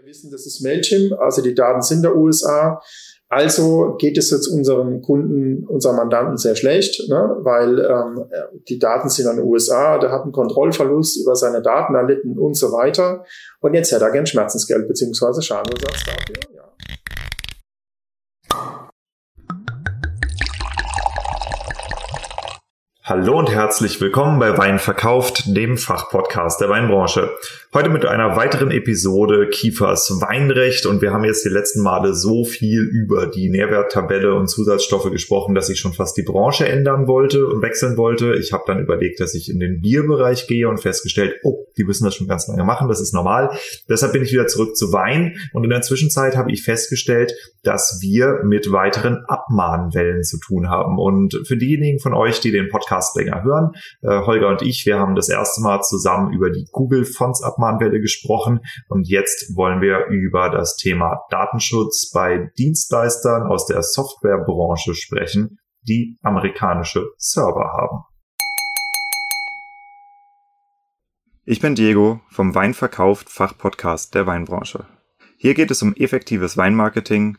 Wir wissen, das ist Mailchimp, also die Daten sind der USA. Also geht es jetzt unseren Kunden, unseren Mandanten sehr schlecht, ne? weil ähm, die Daten sind an den USA, der hat einen Kontrollverlust über seine Daten erlitten und so weiter. Und jetzt hätte er gern Schmerzensgeld beziehungsweise Schadenersatz dafür. Hallo und herzlich willkommen bei Wein verkauft, dem Fachpodcast der Weinbranche. Heute mit einer weiteren Episode Kiefers Weinrecht und wir haben jetzt die letzten Male so viel über die Nährwerttabelle und Zusatzstoffe gesprochen, dass ich schon fast die Branche ändern wollte und wechseln wollte. Ich habe dann überlegt, dass ich in den Bierbereich gehe und festgestellt, oh, die müssen das schon ganz lange machen, das ist normal. Deshalb bin ich wieder zurück zu Wein und in der Zwischenzeit habe ich festgestellt, dass wir mit weiteren Abmahnwellen zu tun haben. Und für diejenigen von euch, die den Podcast länger hören, äh, Holger und ich, wir haben das erste Mal zusammen über die Google Fonts Abmahnwelle gesprochen und jetzt wollen wir über das Thema Datenschutz bei Dienstleistern aus der Softwarebranche sprechen, die amerikanische Server haben. Ich bin Diego vom Weinverkauft Fachpodcast der Weinbranche. Hier geht es um effektives Weinmarketing,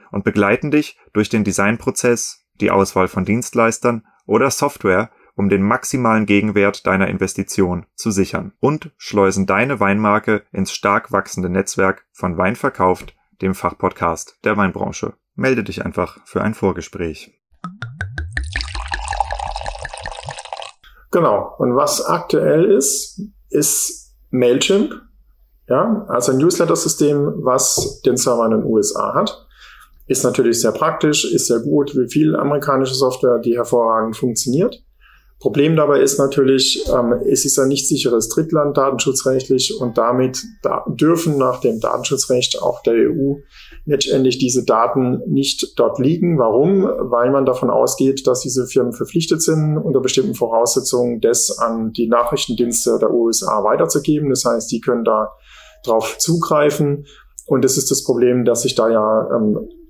und begleiten dich durch den Designprozess, die Auswahl von Dienstleistern oder Software, um den maximalen Gegenwert deiner Investition zu sichern und schleusen deine Weinmarke ins stark wachsende Netzwerk von Wein verkauft, dem Fachpodcast der Weinbranche. Melde dich einfach für ein Vorgespräch. Genau. Und was aktuell ist, ist Mailchimp. Ja, also ein Newsletter-System, was den Server in den USA hat. Ist natürlich sehr praktisch, ist sehr gut, wie viel amerikanische Software, die hervorragend funktioniert. Problem dabei ist natürlich, ähm, es ist ein nicht sicheres Drittland datenschutzrechtlich und damit da dürfen nach dem Datenschutzrecht auch der EU letztendlich diese Daten nicht dort liegen. Warum? Weil man davon ausgeht, dass diese Firmen verpflichtet sind, unter bestimmten Voraussetzungen das an die Nachrichtendienste der USA weiterzugeben. Das heißt, die können da drauf zugreifen. Und das ist das Problem, dass sich da ja ähm,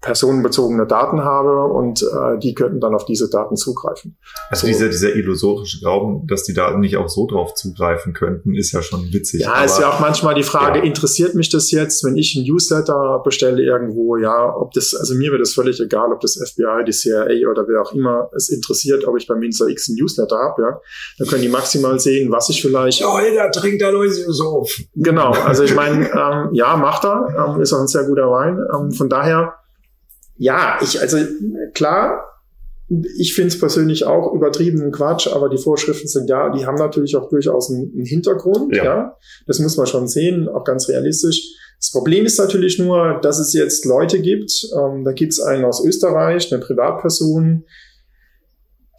personenbezogene Daten habe und äh, die könnten dann auf diese Daten zugreifen. Also so. dieser, dieser illusorische Glauben, dass die Daten nicht auch so drauf zugreifen könnten, ist ja schon witzig. Ja, ist ja auch manchmal die Frage, ja. interessiert mich das jetzt, wenn ich ein Newsletter bestelle irgendwo, ja, ob das, also mir wird es völlig egal, ob das FBI, die CIA oder wer auch immer es interessiert, ob ich beim Winzer X ein Newsletter habe, ja. Dann können die maximal sehen, was ich vielleicht... Oh, jeder trinkt da so. Genau, also ich meine, ähm, ja, macht er, ähm, ist auch ein sehr guter Wein. Ähm, von daher ja, ich, also klar, ich finde es persönlich auch übertrieben Quatsch, aber die Vorschriften sind ja, die haben natürlich auch durchaus einen, einen Hintergrund, ja. ja. Das muss man schon sehen, auch ganz realistisch. Das Problem ist natürlich nur, dass es jetzt Leute gibt, ähm, da gibt es einen aus Österreich, eine Privatperson,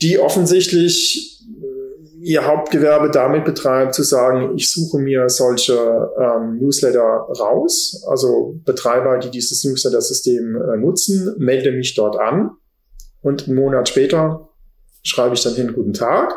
die offensichtlich ihr Hauptgewerbe damit betreibt, zu sagen, ich suche mir solche ähm, Newsletter raus, also Betreiber, die dieses Newsletter-System äh, nutzen, melde mich dort an und einen Monat später schreibe ich dann hin, guten Tag.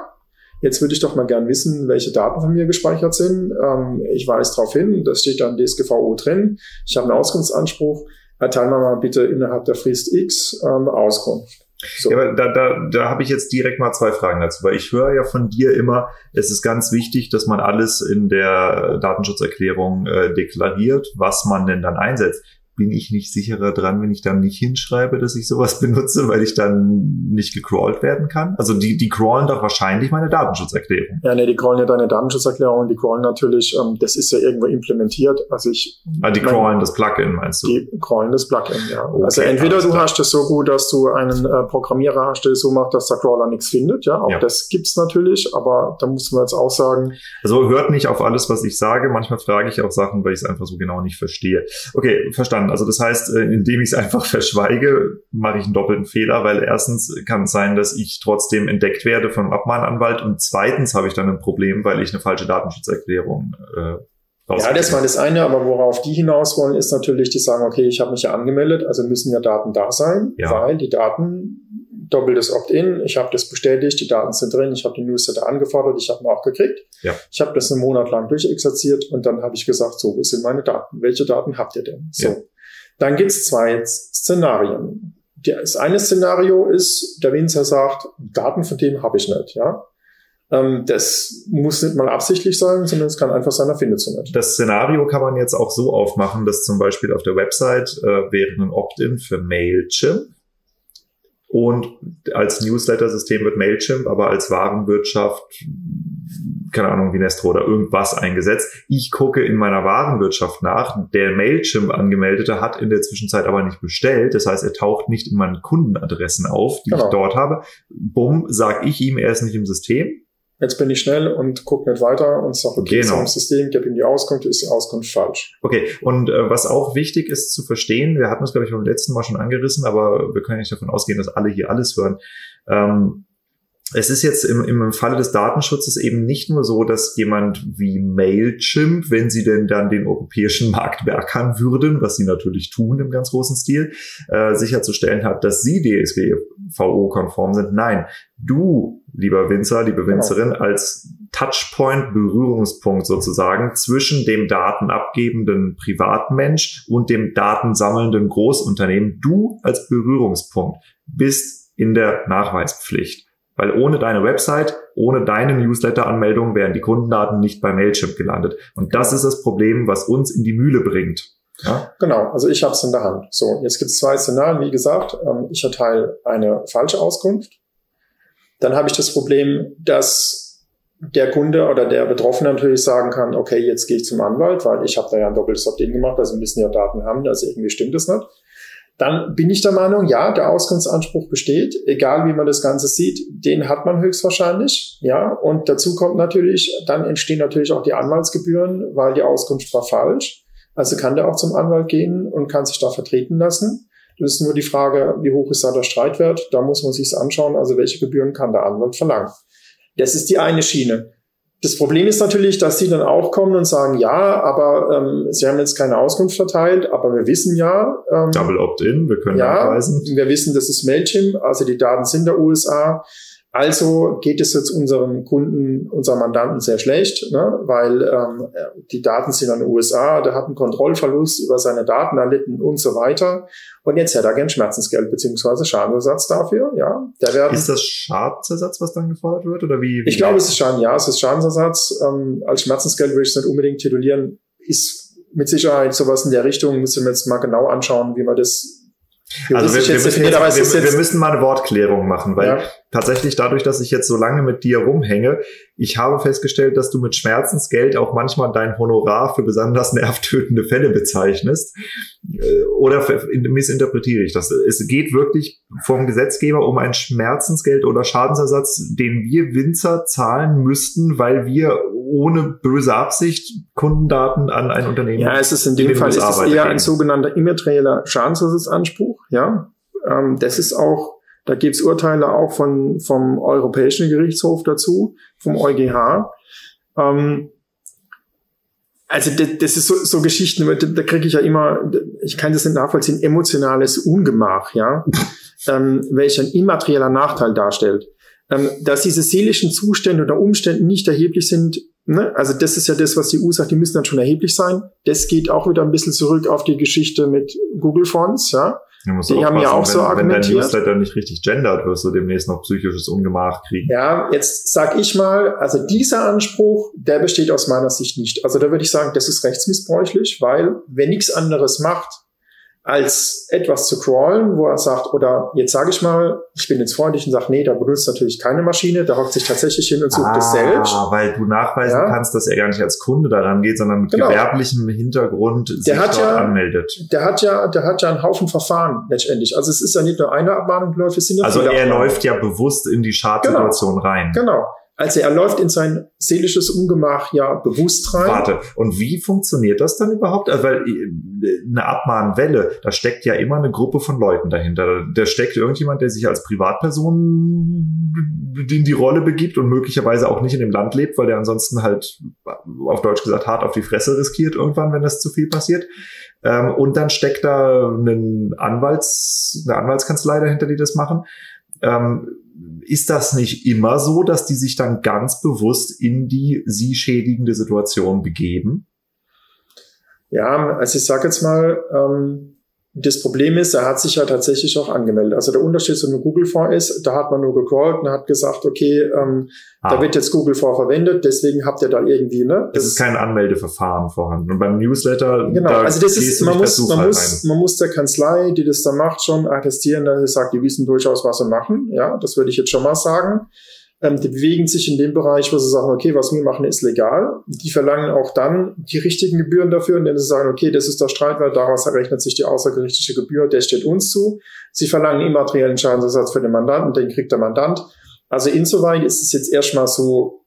Jetzt würde ich doch mal gern wissen, welche Daten von mir gespeichert sind. Ähm, ich weise darauf hin, das steht dann DSGVO drin. Ich habe einen Auskunftsanspruch. Erteilen wir mal bitte innerhalb der Frist X ähm, Auskunft. So. Ja, aber da, da, da habe ich jetzt direkt mal zwei Fragen dazu, weil ich höre ja von dir immer, es ist ganz wichtig, dass man alles in der Datenschutzerklärung äh, deklariert, was man denn dann einsetzt bin ich nicht sicherer dran, wenn ich dann nicht hinschreibe, dass ich sowas benutze, weil ich dann nicht gecrawlt werden kann? Also die, die crawlen doch wahrscheinlich meine Datenschutzerklärung. Ja, nee, die crawlen ja deine Datenschutzerklärung, die crawlen natürlich, ähm, das ist ja irgendwo implementiert. Also ich. Ah, die mein, crawlen das Plugin, meinst du? Die crawlen das Plugin, ja. Okay, also entweder du hast es so gut, dass du einen äh, Programmierer hast, der es so macht, dass der Crawler nichts findet, ja. Auch ja. das gibt's natürlich, aber da muss man jetzt auch sagen. Also hört nicht auf alles, was ich sage. Manchmal frage ich auch Sachen, weil ich es einfach so genau nicht verstehe. Okay, verstanden. Also das heißt, äh, indem ich es einfach verschweige, mache ich einen doppelten Fehler, weil erstens kann es sein, dass ich trotzdem entdeckt werde vom Abmahnanwalt und zweitens habe ich dann ein Problem, weil ich eine falsche Datenschutzerklärung äh, ja, das war das eine, aber worauf die hinaus wollen, ist natürlich, die sagen, okay, ich habe mich ja angemeldet, also müssen ja Daten da sein, ja. weil die Daten doppeltes Opt-in, ich habe das bestätigt, die Daten sind drin, ich habe die Newsletter angefordert, ich habe ihn auch gekriegt. Ja. Ich habe das einen Monat lang durchexerziert und dann habe ich gesagt, so, wo sind meine Daten? Welche Daten habt ihr denn? So. Ja. Dann gibt es zwei Szenarien. Das eine Szenario ist, der Winzer sagt, Daten von dem habe ich nicht, ja. Ähm, das muss nicht mal absichtlich sein, sondern es kann einfach sein, er findet sie nicht. Das Szenario kann man jetzt auch so aufmachen, dass zum Beispiel auf der Website äh, wäre ein Opt-in für Mailchimp und als Newsletter-System wird Mailchimp aber als Warenwirtschaft keine Ahnung, wie Nestro oder irgendwas eingesetzt. Ich gucke in meiner Warenwirtschaft nach. Der Mailchimp angemeldete hat in der Zwischenzeit aber nicht bestellt. Das heißt, er taucht nicht in meinen Kundenadressen auf, die genau. ich dort habe. Bumm, sag ich ihm, er ist nicht im System. Jetzt bin ich schnell und gucke nicht weiter und sage, okay, genau. im System, gebe ihm die Auskunft, ist die Auskunft falsch. Okay, und äh, was auch wichtig ist zu verstehen, wir hatten es, glaube ich, beim letzten Mal schon angerissen, aber wir können nicht davon ausgehen, dass alle hier alles hören. Ähm, es ist jetzt im, im Falle des Datenschutzes eben nicht nur so, dass jemand wie Mailchimp, wenn sie denn dann den europäischen Markt beackern würden, was sie natürlich tun im ganz großen Stil, äh, sicherzustellen hat, dass sie DSGVO-konform sind. Nein, du, lieber Winzer, liebe genau. Winzerin, als Touchpoint, Berührungspunkt sozusagen zwischen dem datenabgebenden Privatmensch und dem datensammelnden Großunternehmen, du als Berührungspunkt bist in der Nachweispflicht. Weil ohne deine Website, ohne deine Newsletter-Anmeldung wären die Kundendaten nicht bei Mailchimp gelandet. Und das ist das Problem, was uns in die Mühle bringt. Ja? Genau, also ich habe es in der Hand. So, jetzt gibt es zwei Szenarien. Wie gesagt, ähm, ich erteile eine falsche Auskunft. Dann habe ich das Problem, dass der Kunde oder der Betroffene natürlich sagen kann, okay, jetzt gehe ich zum Anwalt, weil ich habe da ja ein doppeltes Opt-in gemacht, also müssen ja Daten haben, also irgendwie stimmt es nicht dann bin ich der Meinung, ja, der Auskunftsanspruch besteht, egal wie man das Ganze sieht, den hat man höchstwahrscheinlich, ja, und dazu kommt natürlich, dann entstehen natürlich auch die Anwaltsgebühren, weil die Auskunft war falsch. Also kann der auch zum Anwalt gehen und kann sich da vertreten lassen. Das ist nur die Frage, wie hoch ist da der Streitwert? Da muss man sich anschauen, also welche Gebühren kann der Anwalt verlangen. Das ist die eine Schiene. Das Problem ist natürlich, dass sie dann auch kommen und sagen, ja, aber ähm, sie haben jetzt keine Auskunft verteilt, aber wir wissen ja. Ähm, Double Opt-in, wir können ja, nachweisen. Wir wissen, das ist Mailchimp, also die Daten sind der USA. Also geht es jetzt unserem Kunden, unserem Mandanten sehr schlecht, ne? weil ähm, die Daten sind in den USA, der hat einen Kontrollverlust über seine Daten erlitten und so weiter. Und jetzt hätte er gern Schmerzensgeld beziehungsweise Schadensersatz dafür. Ja, der werden, ist das Schadensersatz, was dann gefordert wird, oder wie? wie ich glaube, es ist Schaden. Ja, es ist Schadensersatz. Ähm, als Schmerzensgeld würde ich es nicht unbedingt titulieren. Ist mit Sicherheit sowas in der Richtung. Müssen wir jetzt mal genau anschauen, wie man das also wir, wir, müssen jetzt, wir, wir, müssen mal eine Wortklärung machen, weil ja tatsächlich dadurch, dass ich jetzt so lange mit dir rumhänge, ich habe festgestellt, dass du mit Schmerzensgeld auch manchmal dein Honorar für besonders nervtötende Fälle bezeichnest. Äh, oder missinterpretiere ich das? Es geht wirklich vom Gesetzgeber um ein Schmerzensgeld oder Schadensersatz, den wir Winzer zahlen müssten, weil wir ohne böse Absicht Kundendaten an ein Unternehmen. Ja, es ist in dem Fall ist es eher ein sogenannter immaterieller Schadensersatzanspruch. Ja, ähm, das ist auch Da gibt's Urteile auch von, vom Europäischen Gerichtshof dazu, vom EuGH. Ähm, also das, das ist so, so Geschichten, da, da kriege ich ja immer, ich kann das nicht nachvollziehen, emotionales Ungemach, ja, ähm, welch ein immaterieller Nachteil darstellt. Ähm, dass diese seelischen Zustände oder Umstände nicht erheblich sind, ne? also das ist ja das, was die EU sagt, die müssen dann schon erheblich sein. Das geht auch wieder ein bisschen zurück auf die Geschichte mit Google Fonts, ja. Die haben ja auch wenn, so argumentiert. Wenn dein Newsletter nicht richtig gendert, wirst du demnächst noch psychisches Ungemach kriegen. Ja, jetzt sag ich mal, also dieser Anspruch, der besteht aus meiner Sicht nicht. Also da würde ich sagen, das ist rechtsmissbräuchlich, weil wenn nichts anderes macht, als etwas zu crawlen, wo er sagt, oder jetzt sage ich mal, ich bin jetzt freundlich und sage, nee, da benutzt natürlich keine Maschine, da hockt sich tatsächlich hin und sucht ah, es selbst. weil du nachweisen ja. kannst, dass er gar nicht als Kunde daran geht, sondern mit genau. gewerblichem Hintergrund der sich hat ja, anmeldet. Der hat ja, der hat ja einen Haufen Verfahren letztendlich. Also es ist ja nicht nur eine Abmahnung, läuft, es sind ja Also er läuft ja bewusst in die Schadensituation genau. rein. Genau. Also er läuft in sein seelisches Ungemach ja bewusst rein. Warte, und wie funktioniert das dann überhaupt? Also, weil äh, eine Abmahnwelle, da steckt ja immer eine Gruppe von Leuten dahinter. Da steckt irgendjemand, der sich als Privatperson in die Rolle begibt und möglicherweise auch nicht in dem Land lebt, weil der ansonsten halt, auf Deutsch gesagt, hart auf die Fresse riskiert irgendwann, wenn das zu viel passiert. Ähm, und dann steckt da ein Anwalts, eine Anwaltskanzlei dahinter, die das machen. Ähm, ist das nicht immer so, dass die sich dann ganz bewusst in die sie schädigende Situation begeben? Ja, also ich sage jetzt mal, ähm, das Problem ist, er hat sich ja tatsächlich auch angemeldet. Also der Unterschied zu einem Google-Fonds ist, da hat man nur gecrawlt und hat gesagt, okay, ähm, ah. da wird jetzt Google-Fonds verwendet, deswegen habt ihr da irgendwie, ne? Es ist kein Anmeldeverfahren vorhanden. Und beim Newsletter, genau, da also das ist, man muss, man muss, man muss der Kanzlei, die das da macht, schon attestieren, dass sie sagt, die wissen durchaus, was sie machen. Ja, das würde ich jetzt schon mal sagen. Ähm, die bewegen sich in dem Bereich, wo sie sagen, okay, was wir machen, ist legal. Die verlangen auch dann die richtigen Gebühren dafür, indem sie sagen, okay, das ist der Streitwert, daraus errechnet sich die außergerichtliche Gebühr, der steht uns zu. Sie verlangen immateriellen Schadensersatz für den Mandanten, den kriegt der Mandant. Also insoweit ist es jetzt erstmal so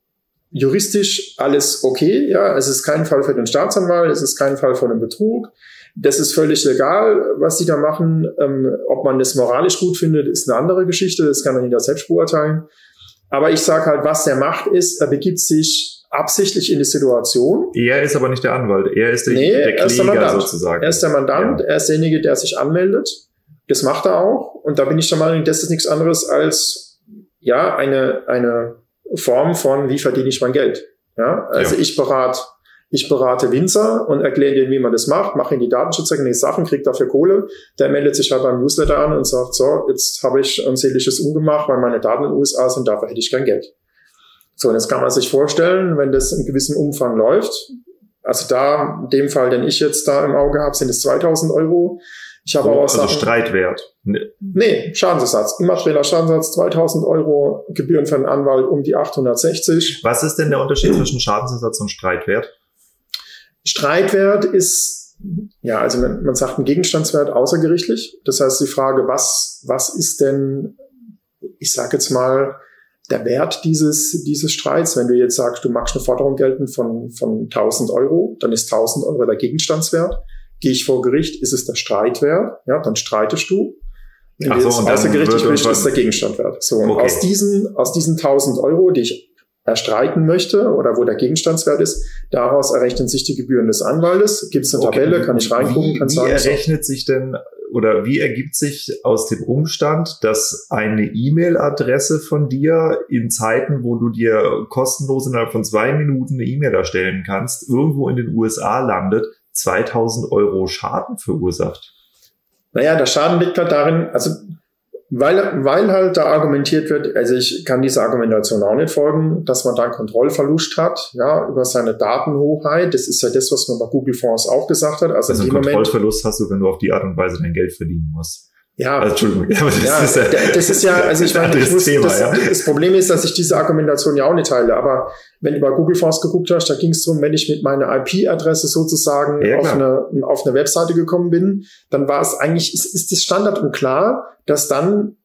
juristisch alles okay, ja. Es ist kein Fall für den Staatsanwalt, es ist kein Fall von einem Betrug. Das ist völlig legal, was sie da machen. Ähm, ob man das moralisch gut findet, ist eine andere Geschichte. Das kann man jeder selbst beurteilen. Aber ich sage halt, was er macht, ist, er begibt sich absichtlich in die Situation. Er ist aber nicht der Anwalt, er ist der, nee, der Kläger ist der Mandant. sozusagen. Er ist der Mandant, ja. er ist derjenige, der sich anmeldet. Das macht er auch. Und da bin ich der Meinung, das ist nichts anderes als ja eine, eine Form von, wie verdiene ich mein Geld. Ja, also ja. ich berate ich berate Winzer und erkläre denen, wie man das macht, mache ihnen die datenschutzrechtlichen Sachen, kriege dafür Kohle. Der meldet sich halt beim Newsletter an und sagt, so, jetzt habe ich ein seelisches Ungemacht, weil meine Daten in den USA sind, dafür hätte ich kein Geld. So, und jetzt kann man sich vorstellen, wenn das in gewissem Umfang läuft, also da, in dem Fall, den ich jetzt da im Auge habe, sind es 2000 Euro. Ich habe so, auch also Sachen, Streitwert. Nee. nee, Schadensersatz. Immaterieller Schadensersatz 2000 Euro, Gebühren für einen Anwalt um die 860. Was ist denn der Unterschied zwischen Schadensersatz und Streitwert? Streitwert ist, ja, also man, man sagt ein Gegenstandswert außergerichtlich. Das heißt die Frage, was, was ist denn, ich sage jetzt mal, der Wert dieses, dieses Streits, wenn du jetzt sagst, du machst eine Forderung geltend von, von 1000 Euro, dann ist 1000 Euro der Gegenstandswert. Gehe ich vor Gericht, ist es der Streitwert, ja, dann streitest du. Wenn Ach so, du jetzt außergerichtlich bist, ist der Gegenstandwert. So, und okay. aus diesen, aus diesen 1000 Euro, die ich erstreiten möchte oder wo der Gegenstandswert ist, daraus errechnen sich die Gebühren des Anwaltes. Gibt es eine okay. Tabelle, kann ich reingucken, kann wie, sagen. Wie errechnet sich denn oder wie ergibt sich aus dem Umstand, dass eine E-Mail-Adresse von dir in Zeiten, wo du dir kostenlos innerhalb von zwei Minuten eine E-Mail erstellen kannst, irgendwo in den USA landet, 2000 Euro Schaden verursacht? Naja, der Schaden liegt halt darin, also weil, weil halt da argumentiert wird, also ich kann dieser Argumentation auch nicht folgen, dass man da einen Kontrollverlust hat, ja, über seine Datenhoheit. Das ist ja das, was man bei Google Fonds auch gesagt hat. Also, also einen Kontrollverlust Moment, hast du, wenn du auf die Art und Weise dein Geld verdienen musst. Ja, also, Entschuldigung, ja, das, ja, ist ja, das ist ja, also ich meine, ich muss, Thema, das, ja. das Problem ist, dass ich diese Argumentation ja auch nicht teile. Aber wenn du bei Google Fonds geguckt hast, da ging es darum, wenn ich mit meiner IP-Adresse sozusagen ja, auf, eine, auf eine Webseite gekommen bin, dann war es eigentlich, ist, ist das Standard und klar, dass dann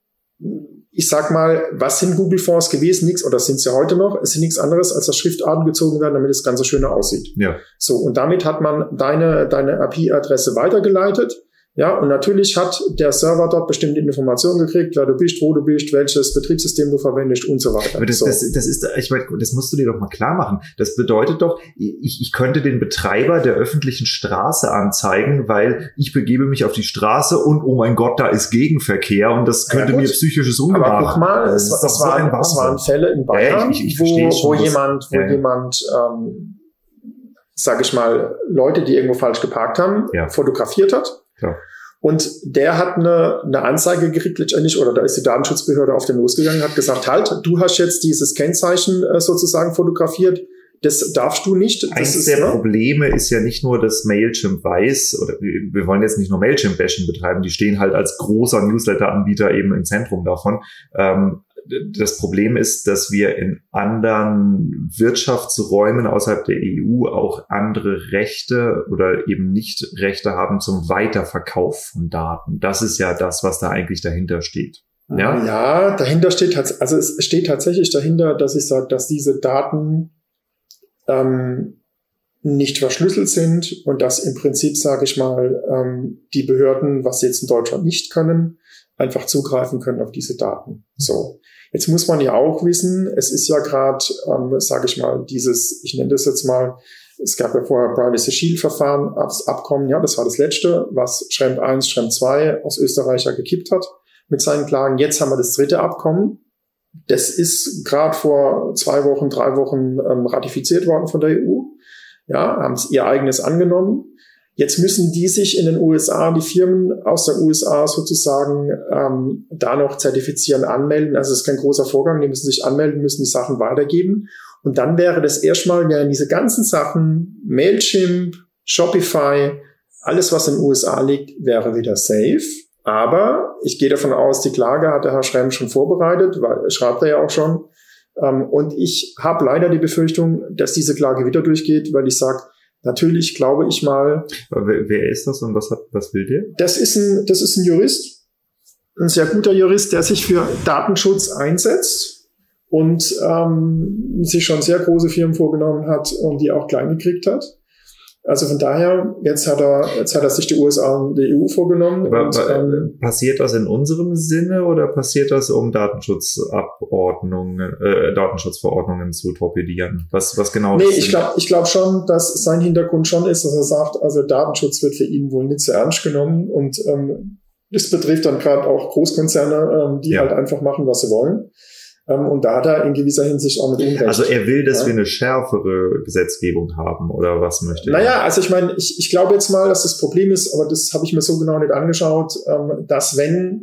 ich sag mal, was sind Google Fonds gewesen? Nichts, oder sind sie heute noch? Es sind nichts anderes, als dass Schriftarten gezogen werden, damit das Ganze schöner aussieht. Ja. So, und damit hat man deine, deine IP-Adresse weitergeleitet Ja, und natürlich hat der Server dort bestimmte Informationen gekriegt, wer du bist, wo du bist, welches Betriebssystem du verwendest und so weiter. Aber das, so. das, das ist, ich meine, das musst du dir doch mal klar machen. Das bedeutet doch, ich, ich könnte den Betreiber der öffentlichen Straße anzeigen, weil ich begebe mich auf die Straße und oh mein Gott, da ist Gegenverkehr und das könnte ja, mir psychisches Ungemach. Aber guck mal, es, das, das, waren, das waren Fälle in Bayern, ja, ich, ich, wo, wo jemand, wo ja, jemand ähm, sage ich mal, Leute, die irgendwo falsch geparkt haben, ja. fotografiert hat. Ja. Und der hat eine, eine Anzeige gekriegt letztendlich, oder da ist die Datenschutzbehörde auf den losgegangen, hat gesagt, halt, du hast jetzt dieses Kennzeichen äh, sozusagen fotografiert, das darfst du nicht. Das Eines ist, der ne? Probleme ist ja nicht nur, dass Mailchimp weiß, oder wir wollen jetzt nicht nur Mailchimp-Bashing betreiben, die stehen halt als großer Newsletter-Anbieter eben im Zentrum davon. Ähm, das Problem ist, dass wir in anderen Wirtschaftsräumen außerhalb der EU auch andere Rechte oder eben nicht Rechte haben zum Weiterverkauf von Daten. Das ist ja das, was da eigentlich dahinter steht. Ja, ja dahinter steht, also es steht tatsächlich dahinter, dass ich sage, dass diese Daten ähm, nicht verschlüsselt sind und dass im Prinzip, sage ich mal, ähm, die Behörden, was sie jetzt in Deutschland nicht können, einfach zugreifen können auf diese Daten. So. Jetzt muss man ja auch wissen, es ist ja gerade, ähm, sage ich mal, dieses, ich nenne das jetzt mal, es gab ja vorher Privacy Shield Verfahren, das Abkommen, ja, das war das letzte, was Schremm 1, Schremm 2 aus Österreich ja gekippt hat mit seinen Klagen. Jetzt haben wir das dritte Abkommen. Das ist gerade vor zwei Wochen, drei Wochen ähm, ratifiziert worden von der EU. Ja, haben es ihr eigenes angenommen. Jetzt müssen die sich in den USA, die Firmen aus der USA sozusagen, ähm, da noch zertifizieren, anmelden. Also es ist kein großer Vorgang, die müssen sich anmelden, müssen die Sachen weitergeben. Und dann wäre das erstmal, wären diese ganzen Sachen, Mailchimp, Shopify, alles, was in den USA liegt, wäre wieder safe. Aber ich gehe davon aus, die Klage hat der Herr Schremm schon vorbereitet, weil schreibt er ja auch schon. Ähm, und ich habe leider die Befürchtung, dass diese Klage wieder durchgeht, weil ich sage, Natürlich glaube ich mal. Wer, wer ist das und was hat, was will der? Das ist ein, das ist ein Jurist, ein sehr guter Jurist, der sich für Datenschutz einsetzt und ähm, sich schon sehr große Firmen vorgenommen hat und die auch klein gekriegt hat. Also von daher, jetzt hat er, jetzt hat er sich die USA und die EU vorgenommen. Aber, und, ähm, passiert das in unserem Sinne oder passiert das, um Datenschutzabordnungen, äh, Datenschutzverordnungen zu torpedieren? Was, was genau? Nee, ich glaube, ich glaube schon, dass sein Hintergrund schon ist, dass er sagt, also Datenschutz wird für ihn wohl nicht so ernst genommen und ähm, das betrifft dann gerade auch Großkonzerne, ähm, die ja. halt einfach machen, was sie wollen. Ähm, und da hat er in gewisser Hinsicht auch mit Unrecht. Also er will, dass ja. wir eine schärfere Gesetzgebung haben oder was möchte er? Naja, also ich meine, ich, ich glaube jetzt mal, dass das Problem ist, aber das habe ich mir so genau nicht angeschaut, ähm, dass wenn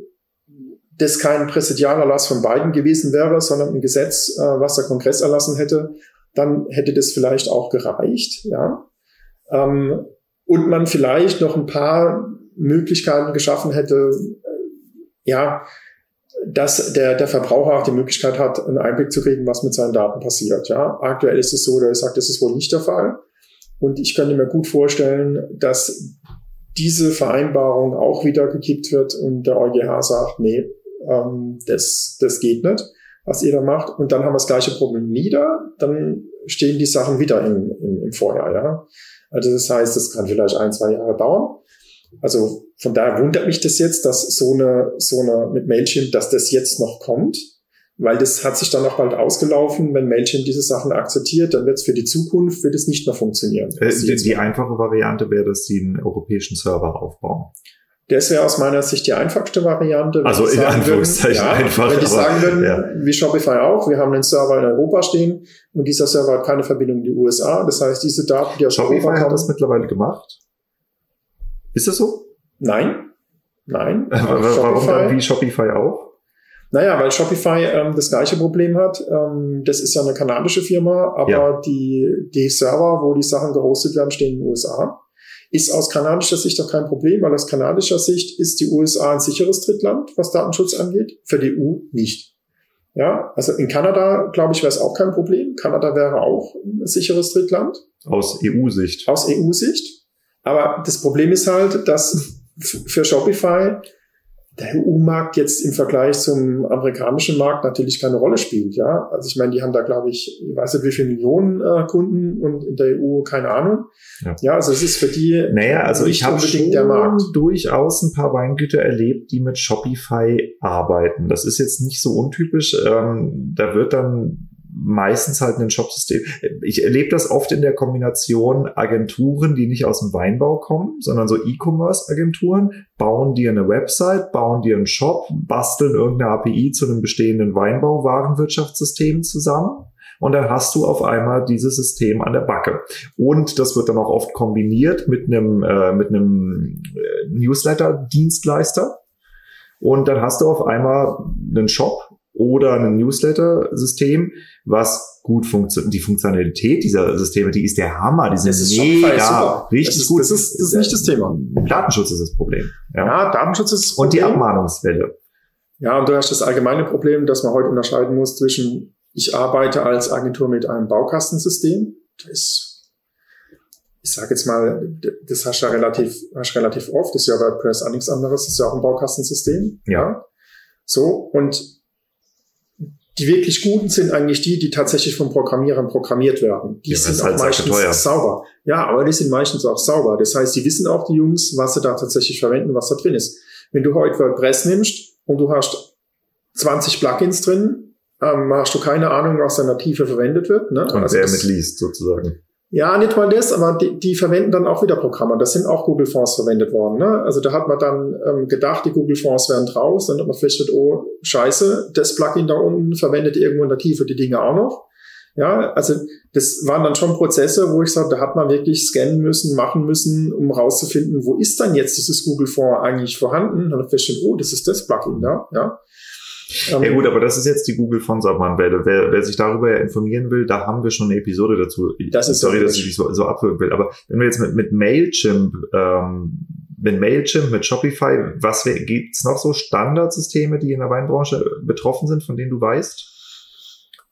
das kein Präsidialerlass von beiden gewesen wäre, sondern ein Gesetz, äh, was der Kongress erlassen hätte, dann hätte das vielleicht auch gereicht, ja. Ähm, und man vielleicht noch ein paar Möglichkeiten geschaffen hätte, äh, ja, dass der, der Verbraucher auch die Möglichkeit hat, einen Einblick zu kriegen, was mit seinen Daten passiert. Ja, aktuell ist es so, dass ich sage, das ist wohl nicht der Fall. Und ich könnte mir gut vorstellen, dass diese Vereinbarung auch wieder gekippt wird und der EuGH sagt, nee, ähm, das, das geht nicht, was ihr da macht. Und dann haben wir das gleiche Problem wieder, dann stehen die Sachen wieder im, im, im Vorjahr. Ja? Also das heißt, das kann vielleicht ein, zwei Jahre dauern. Also von daher wundert mich das jetzt, dass so eine, so eine mit Mailchimp, dass das jetzt noch kommt, weil das hat sich dann auch bald ausgelaufen. Wenn Mailchimp diese Sachen akzeptiert, dann wird es für die Zukunft wird es nicht mehr funktionieren. Äh, die, die einfache Variante wäre, dass sie einen europäischen Server aufbauen. Das wäre aus meiner Sicht die einfachste Variante. Also in Anführungszeichen würden, ja, einfach. Wenn die sagen würden, ja. wie Shopify auch, wir haben einen Server in Europa stehen und dieser Server hat keine Verbindung in die USA. Das heißt, diese Daten, die aus Shopify Europa kommen, hat das mittlerweile gemacht. Ist das so? Nein. Nein. Warum dann wie Shopify auch? Naja, weil Shopify ähm, das gleiche Problem hat. Ähm, das ist ja eine kanadische Firma, aber ja. die, die Server, wo die Sachen gehostet werden, stehen in den USA. Ist aus kanadischer Sicht auch kein Problem, weil aus kanadischer Sicht ist die USA ein sicheres Drittland, was Datenschutz angeht, für die EU nicht. Ja, also in Kanada, glaube ich, wäre es auch kein Problem. Kanada wäre auch ein sicheres Drittland. Aus EU-Sicht. Aus EU-Sicht. Aber das Problem ist halt, dass für Shopify der EU-Markt jetzt im Vergleich zum amerikanischen Markt natürlich keine Rolle spielt. Ja, also ich meine, die haben da glaube ich, ich weiß nicht wie viele Millionen äh, Kunden und in der EU keine Ahnung. Ja, ja also es ist für die naja, also ich habe Markt. durchaus ein paar Weingüter erlebt, die mit Shopify arbeiten. Das ist jetzt nicht so untypisch. Ähm, da wird dann meistens halt ein Shopsystem. Ich erlebe das oft in der Kombination Agenturen, die nicht aus dem Weinbau kommen, sondern so E-Commerce-Agenturen, bauen dir eine Website, bauen dir einen Shop, basteln irgendeine API zu einem bestehenden Weinbau-Warenwirtschaftssystem zusammen. Und dann hast du auf einmal dieses System an der Backe. Und das wird dann auch oft kombiniert mit einem, äh, mit einem äh, Newsletter-Dienstleister. Und dann hast du auf einmal einen Shop, oder ein Newsletter-System, was gut funktioniert. Die Funktionalität dieser Systeme, die ist der Hammer. Die sind mega, richtig das ist, gut. Das ist, das ist nicht das Thema. Datenschutz ist das Problem. Ja, ja Datenschutz ist das Problem. Und die Abmahnungswelle. Ja, und du hast das allgemeine Problem, dass man heute unterscheiden muss zwischen, ich arbeite als Agentur mit einem Baukastensystem. Das ist, ich sage jetzt mal, das hast du ja relativ, hast relativ oft. Das ist ja WordPress auch nichts anderes. Das ist ja auch ein Baukastensystem. Ja. So. Und die wirklich guten sind eigentlich die, die tatsächlich von Programmierern programmiert werden. Die ja, sind auch halt meistens sauber. Ja, aber die sind meistens auch sauber. Das heißt, die wissen auch die Jungs, was sie da tatsächlich verwenden, was da drin ist. Wenn du heute WordPress nimmst und du hast 20 Plugins drin, ähm, hast du keine Ahnung, was da in der Tiefe verwendet wird. Ne? Und also wer mitliest, sozusagen. Ja, nicht mal das, aber die, die verwenden dann auch wieder Programme. Das sind auch Google Fonds verwendet worden. Ne? Also da hat man dann ähm, gedacht, die Google Fonds wären draus. Dann hat man festgestellt, oh, scheiße, das Plugin da unten verwendet irgendwo in der Tiefe die Dinge auch noch. Ja, also das waren dann schon Prozesse, wo ich sage, da hat man wirklich scannen müssen, machen müssen, um rauszufinden, wo ist dann jetzt dieses Google Fonds eigentlich vorhanden. Dann hat man festgestellt, oh, das ist das Plugin da. Ja. Ähm, ja gut, aber das ist jetzt die Google von Wer, wer sich darüber ja informieren will, da haben wir schon eine Episode dazu. Das ist Sorry, dass ich dich so, so abwürgen will. Aber wenn wir jetzt mit, mit Mailchimp, ähm, mit Mailchimp, mit Shopify, was gibt's noch so Standardsysteme, die in der Weinbranche betroffen sind, von denen du weißt?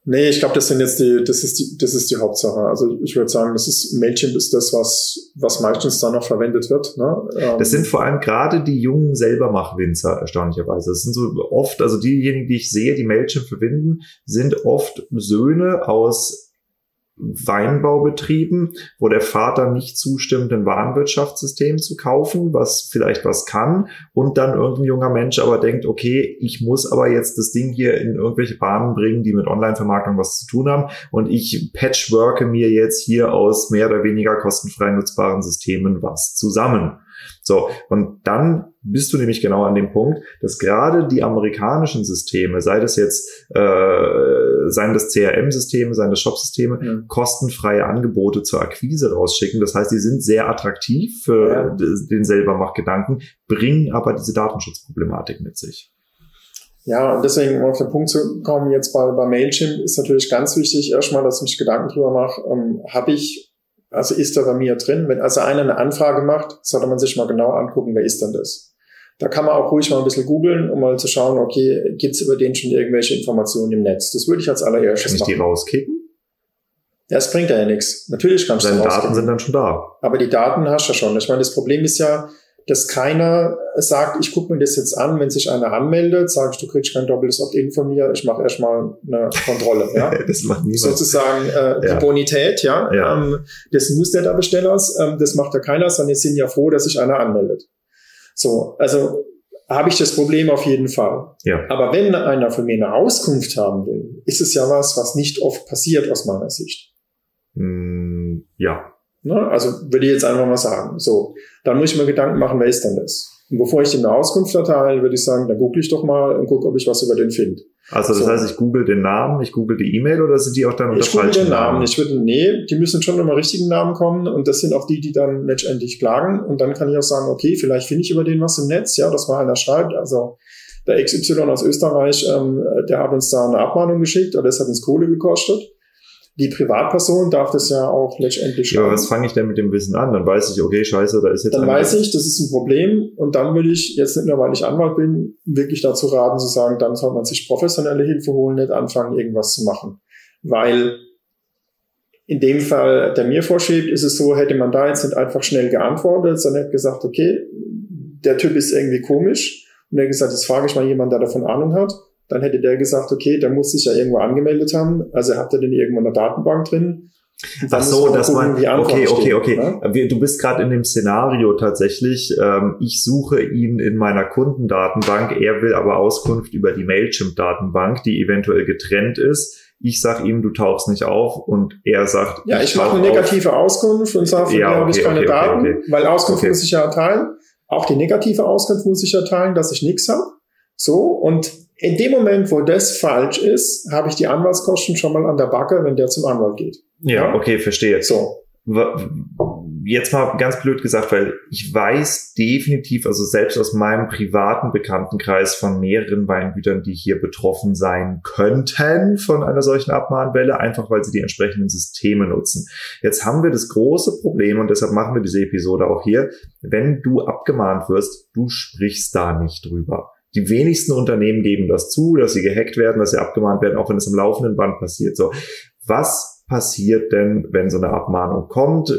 Nee, ich glaube, das sind jetzt die, das ist die, das ist die Hauptsache. Also ich würde sagen, das ist Mailchimp ist das, was, was meistens da noch verwendet wird. Ne? Ähm, das sind vor allem gerade die jungen Selbermach-Winzer, erstaunlicherweise. Das sind so oft, also diejenigen, die ich sehe, die Mailchimp verwenden, sind oft Söhne aus Weinbaubetrieben, wo der Vater nicht zustimmt, ein Warenwirtschaftssystem zu kaufen, was vielleicht was kann, und dann irgendein junger Mensch aber denkt, okay, ich muss aber jetzt das Ding hier in irgendwelche Bahnen bringen, die mit Online-Vermarktung was zu tun haben, und ich patchworke mir jetzt hier aus mehr oder weniger kostenfrei nutzbaren Systemen was zusammen. So, und dann bist du nämlich genau an dem Punkt, dass gerade die amerikanischen Systeme, sei das jetzt, äh, seien das CRM-Systeme, seien das Shop-Systeme, ja. kostenfreie Angebote zur Akquise rausschicken. Das heißt, die sind sehr attraktiv für ja. den Selbermachgedanken, bringen aber diese Datenschutzproblematik mit sich. Ja, und deswegen, um auf den Punkt zu kommen, jetzt bei, bei Mailchimp ist natürlich ganz wichtig, erstmal, dass ich mich Gedanken drüber mache, ähm, habe ich also ist er bei mir drin. Wenn also einer eine Anfrage macht, sollte man sich mal genau angucken, wer ist denn das? Da kann man auch ruhig mal ein bisschen googeln, um mal zu schauen, okay, gibt's über den schon irgendwelche Informationen im Netz? Das würde ich als allererstes machen. Kann ich die rauskicken? Ja, es bringt ja nichts. Natürlich kannst Deine du Deine Daten sind dann schon da. Aber die Daten hast du ja schon. Ich meine, das Problem ist ja, dass keiner sagt, ich gucke mir das jetzt an, wenn sich einer anmeldet, sage ich, du kriegst kein doppeltes Opt-in von mir, ich mache erstmal eine Kontrolle. Ja? das macht niemand. Sozusagen äh, ja. die Bonität ja, ja. Ähm, des Newsletter-Bestellers, ähm, das macht ja keiner, sondern die sind ja froh, dass sich einer anmeldet. So, also habe ich das Problem auf jeden Fall. Ja. Aber wenn einer von mir eine Auskunft haben will, ist es ja was, was nicht oft passiert aus meiner Sicht. Mm, ja, Ne? Also würde ich jetzt einfach mal sagen. So, dann muss ich mir Gedanken machen, wer ist denn das? Und bevor ich ihm eine Auskunft erteile, würde ich sagen, dann google ich doch mal und gucke, ob ich was über den finde. Also das so. heißt, ich google den Namen, ich google die E-Mail oder sind die auch dann unter Ich google den Namen. Namen? Ich würde, nee, die müssen schon immer richtigen Namen kommen und das sind auch die, die dann letztendlich klagen und dann kann ich auch sagen, okay, vielleicht finde ich über den was im Netz, ja, dass mal einer schreibt, also der XY aus Österreich, ähm, der hat uns da eine Abmahnung geschickt oder das hat uns Kohle gekostet die Privatperson darf das ja auch letztendlich. Ja, aber was fange ich denn mit dem Wissen an? Dann weiß ich, okay, scheiße, da ist jetzt. Dann weiß ich, das ist ein Problem und dann würde ich jetzt nicht nur, weil ich Anwalt bin, wirklich dazu raten zu sagen, dann soll man sich professionelle Hilfe holen, nicht anfangen, irgendwas zu machen. Weil in dem Fall, der mir vorschiebt, ist es so, hätte man da jetzt nicht einfach schnell geantwortet, sondern hätte gesagt, okay, der Typ ist irgendwie komisch, Und er gesagt, jetzt frage ich mal jemanden, der davon Ahnung hat. Dann hätte der gesagt, okay, der muss sich ja irgendwo angemeldet haben. Also habt ihr den irgendwo in der Datenbank drin? Ach so, dass man, okay, okay, okay. Ne? Du bist gerade in dem Szenario tatsächlich, ähm, ich suche ihn in meiner Kundendatenbank, er will aber Auskunft über die Mailchimp-Datenbank, die eventuell getrennt ist. Ich sag ihm, du tauchst nicht auf und er sagt, ja, ich, ich mache eine negative auf. Auskunft und sage, von ja, okay, habe ich keine okay, Daten, okay, weil Auskunft muss ich ja erteilen. Auch die negative Auskunft muss ich erteilen, dass ich nichts habe. So, und in dem Moment, wo das falsch ist, habe ich die Anwaltskosten schon mal an der Backe, wenn der zum Anwalt geht. Ja, okay, verstehe. So. Jetzt mal ganz blöd gesagt, weil ich weiß definitiv, also selbst aus meinem privaten Bekanntenkreis von mehreren Weingütern, die hier betroffen sein könnten von einer solchen Abmahnwelle, einfach weil sie die entsprechenden Systeme nutzen. Jetzt haben wir das große Problem und deshalb machen wir diese Episode auch hier. Wenn du abgemahnt wirst, du sprichst da nicht drüber. Die wenigsten Unternehmen geben das zu, dass sie gehackt werden, dass sie abgemahnt werden, auch wenn es am laufenden Band passiert. So, was passiert denn, wenn so eine Abmahnung kommt?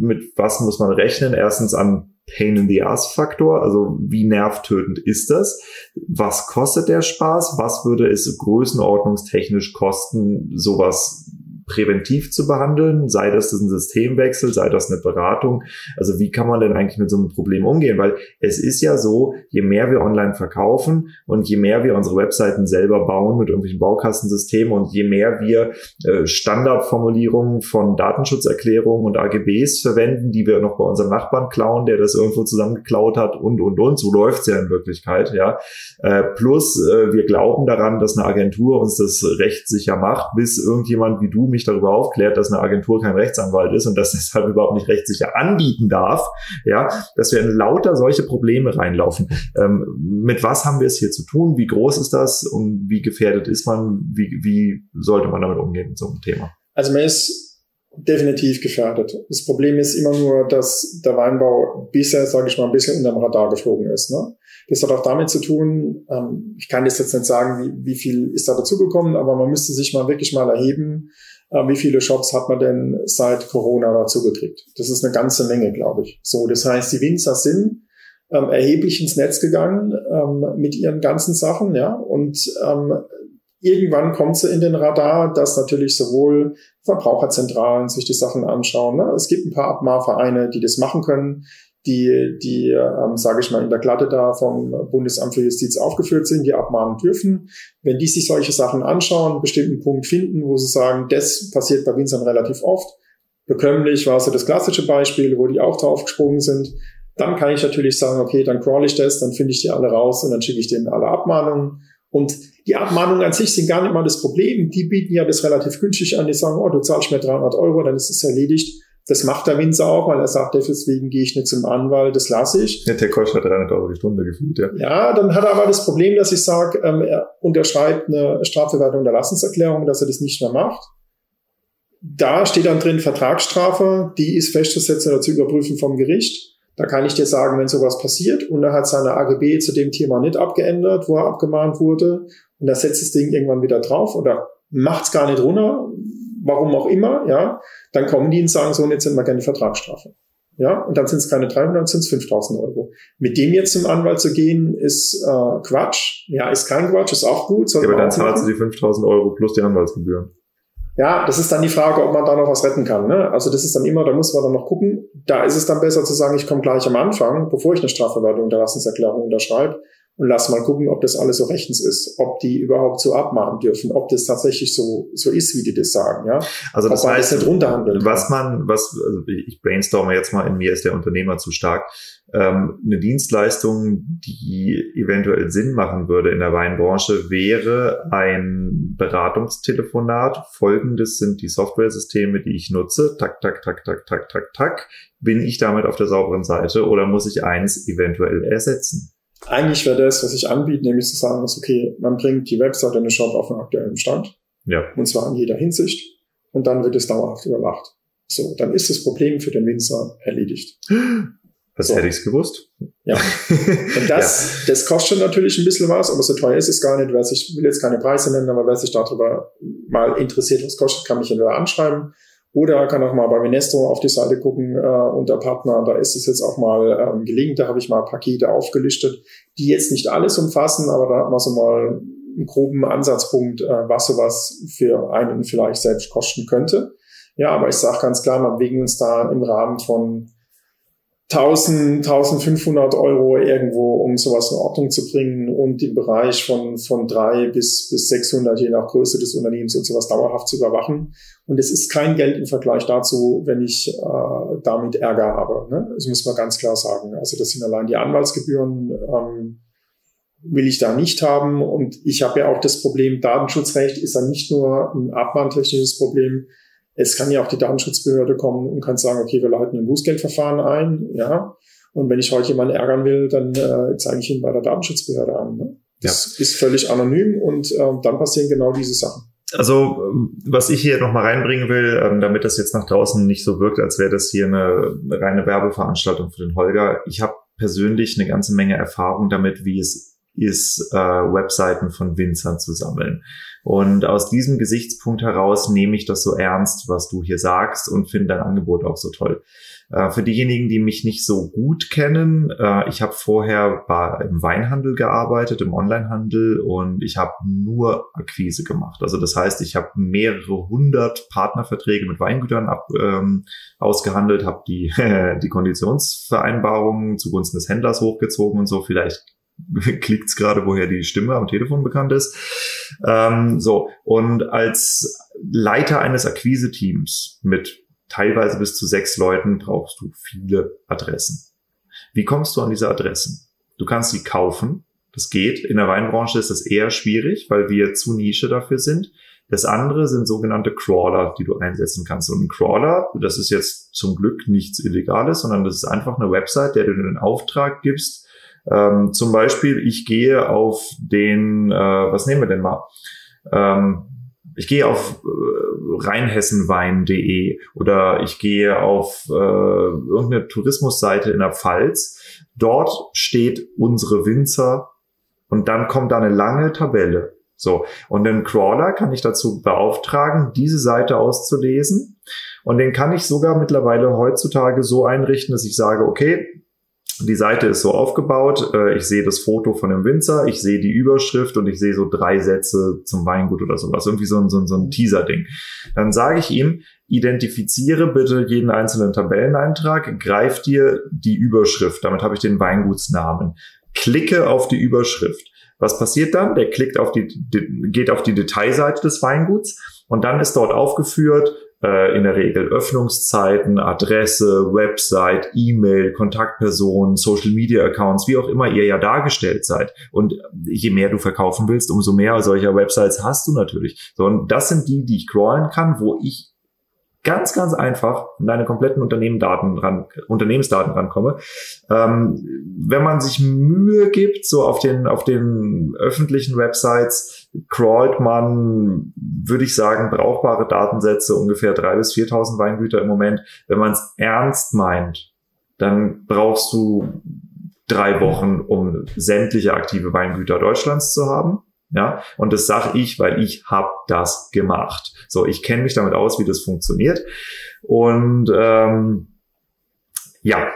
Mit was muss man rechnen? Erstens an Pain in the Ass Faktor, also wie nervtötend ist das? Was kostet der Spaß? Was würde es größenordnungstechnisch kosten, sowas präventiv zu behandeln, sei das ein Systemwechsel, sei das eine Beratung. Also wie kann man denn eigentlich mit so einem Problem umgehen? Weil es ist ja so, je mehr wir online verkaufen und je mehr wir unsere Webseiten selber bauen mit irgendwelchen Baukastensystemen und je mehr wir äh, Standardformulierungen von Datenschutzerklärungen und AGBs verwenden, die wir noch bei unserem Nachbarn klauen, der das irgendwo zusammengeklaut hat und, und, und. So läuft's ja in Wirklichkeit, ja. Äh, plus, äh, wir glauben daran, dass eine Agentur uns das rechtssicher macht, bis irgendjemand wie du mich mich darüber aufklärt, dass eine Agentur kein Rechtsanwalt ist und dass es halt überhaupt nicht rechtssicher anbieten darf, ja, dass wir in lauter solche Probleme reinlaufen. Ähm, mit was haben wir es hier zu tun? Wie groß ist das und wie gefährdet ist man? Wie, wie sollte man damit umgehen mit so einem Thema? Also man ist definitiv gefährdet. Das Problem ist immer nur, dass der Weinbau bisher, sage ich mal, ein bisschen unter dem Radar geflogen ist. Ne? Das hat auch damit zu tun, ähm, ich kann das jetzt nicht sagen, wie, wie viel ist da dazugekommen, aber man müsste sich mal wirklich mal erheben, wie viele Shops hat man denn seit Corona dazu gekriegt? Das ist eine ganze Menge, glaube ich. So, das heißt, die Winzer sind ähm, erheblich ins Netz gegangen ähm, mit ihren ganzen Sachen, ja, und ähm, irgendwann kommt sie in den Radar, dass natürlich sowohl Verbraucherzentralen sich die Sachen anschauen. Ne? Es gibt ein paar Abmahnvereine, die das machen können die, die ähm, sage ich mal, in der Glatte da vom Bundesamt für Justiz aufgeführt sind, die abmahnen dürfen. Wenn die sich solche Sachen anschauen, einen bestimmten Punkt finden, wo sie sagen, das passiert bei Winzern relativ oft, bekömmlich war so das klassische Beispiel, wo die auch drauf gesprungen sind, dann kann ich natürlich sagen, okay, dann crawl ich das, dann finde ich die alle raus und dann schicke ich denen alle Abmahnungen. Und die Abmahnungen an sich sind gar nicht mal das Problem. Die bieten ja das relativ günstig an. Die sagen, oh, du zahlst mir 300 Euro, dann ist es erledigt. Das macht der Winzer auch, weil er sagt, deswegen gehe ich nicht zum Anwalt, das lasse ich. Ja, der kostet 300 Euro die Stunde gefühlt, ja. Ja, dann hat er aber das Problem, dass ich sage, ähm, er unterschreibt eine Strafverwaltung der Lassenserklärung, dass er das nicht mehr macht. Da steht dann drin Vertragsstrafe, die ist festzusetzen oder zu überprüfen vom Gericht. Da kann ich dir sagen, wenn sowas passiert und er hat seine AGB zu dem Thema nicht abgeändert, wo er abgemahnt wurde und er setzt das Ding irgendwann wieder drauf oder macht es gar nicht runter, warum auch immer, ja, dann kommen die und sagen so, und jetzt sind wir gerne Vertragsstrafe. Ja, und dann sind es keine 300, dann sind es 5000 Euro. Mit dem jetzt zum Anwalt zu gehen, ist äh, Quatsch. Ja, ist kein Quatsch, ist auch gut. Ja, aber dann zahlst du die 5000 Euro plus die Anwaltsgebühren. Ja, das ist dann die Frage, ob man da noch was retten kann. Ne? Also das ist dann immer, da muss man dann noch gucken. Da ist es dann besser zu sagen, ich komme gleich am Anfang, bevor ich eine Strafverwaltung Unterlassungserklärung unterschreibe, und lass mal gucken, ob das alles so rechtens ist, ob die überhaupt so abmahnen dürfen, ob das tatsächlich so, so ist, wie die das sagen, ja. Also das ob heißt, das was man, was, also ich brainstorme jetzt mal, in mir ist der Unternehmer zu stark, ähm, eine Dienstleistung, die eventuell Sinn machen würde in der Weinbranche, wäre ein Beratungstelefonat. Folgendes sind die Softwaresysteme, die ich nutze. Tak, tak, tak, tak, tak, tak, tak. Bin ich damit auf der sauberen Seite oder muss ich eins eventuell ersetzen? Eigentlich wäre das, was ich anbiete, nämlich zu sagen, ist okay, man bringt die Webseite in den Shop auf den aktuellen Stand. Ja. Und zwar in jeder Hinsicht. Und dann wird es dauerhaft überwacht. So, dann ist das Problem für den Winzer erledigt. Das so. hätte ich gewusst. Ja. Und das, ja. das kostet natürlich ein bisschen was, aber so teuer ist es gar nicht. Wer sich, will jetzt keine Preise nennen, aber wer sich darüber mal interessiert, was kostet, kann mich entweder anschreiben Oder kann auch mal bei Minesto auf die Seite gucken äh, unter Partner. Da ist es jetzt auch mal ähm, gelegen. Da habe ich mal Pakete aufgelistet, die jetzt nicht alles umfassen, aber da hat man so mal einen groben Ansatzpunkt, äh, was sowas für einen vielleicht selbst kosten könnte. Ja, aber ich sage ganz klar, wir bewegen uns da im Rahmen von 1000, 1500 Euro irgendwo, um sowas in Ordnung zu bringen und im Bereich von, von drei bis, bis 600, je nach Größe des Unternehmens und sowas dauerhaft zu überwachen. Und es ist kein Geld im Vergleich dazu, wenn ich äh, damit Ärger habe. Ne? Das muss man ganz klar sagen. Also das sind allein die Anwaltsgebühren, ähm, will ich da nicht haben. Und ich habe ja auch das Problem, Datenschutzrecht ist ja nicht nur ein abmahntechnisches Problem, es kann ja auch die Datenschutzbehörde kommen und kann sagen, okay, wir leiten ein Bußgeldverfahren ein, ja. Und wenn ich heute jemanden ärgern will, dann äh, zeige ich ihn bei der Datenschutzbehörde an. Ne? Das ja. ist völlig anonym und äh, dann passieren genau diese Sachen. Also, was ich hier nochmal reinbringen will, ähm, damit das jetzt nach draußen nicht so wirkt, als wäre das hier eine reine Werbeveranstaltung für den Holger. Ich habe persönlich eine ganze Menge Erfahrung damit, wie es ist, äh, Webseiten von Winzern zu sammeln. Und aus diesem Gesichtspunkt heraus nehme ich das so ernst, was du hier sagst und finde dein Angebot auch so toll. Äh, für diejenigen, die mich nicht so gut kennen, äh, ich habe vorher bei, im Weinhandel gearbeitet, im Onlinehandel und ich habe nur Akquise gemacht. Also das heißt, ich habe mehrere hundert Partnerverträge mit Weingütern ab, ähm, ausgehandelt, habe die, die Konditionsvereinbarungen zugunsten des Händlers hochgezogen und so. Vielleicht klickt's gerade, woher die Stimme am Telefon bekannt ist. Ähm, so, und als Leiter eines Akquise-Teams mit teilweise bis zu sechs Leuten brauchst du viele Adressen. Wie kommst du an diese Adressen? Du kannst sie kaufen. Das geht. In der Weinbranche ist das eher schwierig, weil wir zu Nische dafür sind. Das andere sind sogenannte Crawler, die du einsetzen kannst. Und ein Crawler, das ist jetzt zum Glück nichts Illegales, sondern das ist einfach eine Website, der du den Auftrag gibst, ähm, zum Beispiel, ich gehe auf den, äh, was nehmen wir denn mal? Ähm, ich gehe auf äh, rheinhessenwein.de oder ich gehe auf äh, irgendeine Tourismusseite in der Pfalz. Dort steht unsere Winzer und dann kommt da eine lange Tabelle. So. Und den Crawler kann ich dazu beauftragen, diese Seite auszulesen. Und den kann ich sogar mittlerweile heutzutage so einrichten, dass ich sage, okay, die Seite ist so aufgebaut, äh, ich sehe das Foto von dem Winzer, ich sehe die Überschrift und ich sehe so drei Sätze zum Weingut oder sowas, irgendwie so ein, so ein, so ein Teaser-Ding. Dann sage ich ihm, identifiziere bitte jeden einzelnen Tabelleneintrag, greif dir die Überschrift, damit habe ich den Weingutsnamen, klicke auf die Überschrift. Was passiert dann? Der klickt auf die, geht auf die Detailseite des Weinguts und dann ist dort aufgeführt, äh, in der Regel Öffnungszeiten, Adresse, Website, E-Mail, Kontaktpersonen, Social Media Accounts, wie auch immer ihr ja dargestellt seid. Und je mehr du verkaufen willst, umso mehr solcher Websites hast du natürlich. So, und das sind die, die ich crawlen kann, wo ich ganz, ganz einfach an deine kompletten Unternehmensdaten ran, Unternehmensdaten rankomme. Ähm, wenn man sich Mühe gibt, so auf den, auf den öffentlichen Websites, crawlt man, würde ich sagen, brauchbare Datensätze, ungefähr drei bis 4.000 Weingüter im Moment. Wenn man es ernst meint, dann brauchst du drei Wochen, um sämtliche aktive Weingüter Deutschlands zu haben. Ja, und das sage ich, weil ich habe das gemacht. So, ich kenne mich damit aus, wie das funktioniert. Und ähm, ja,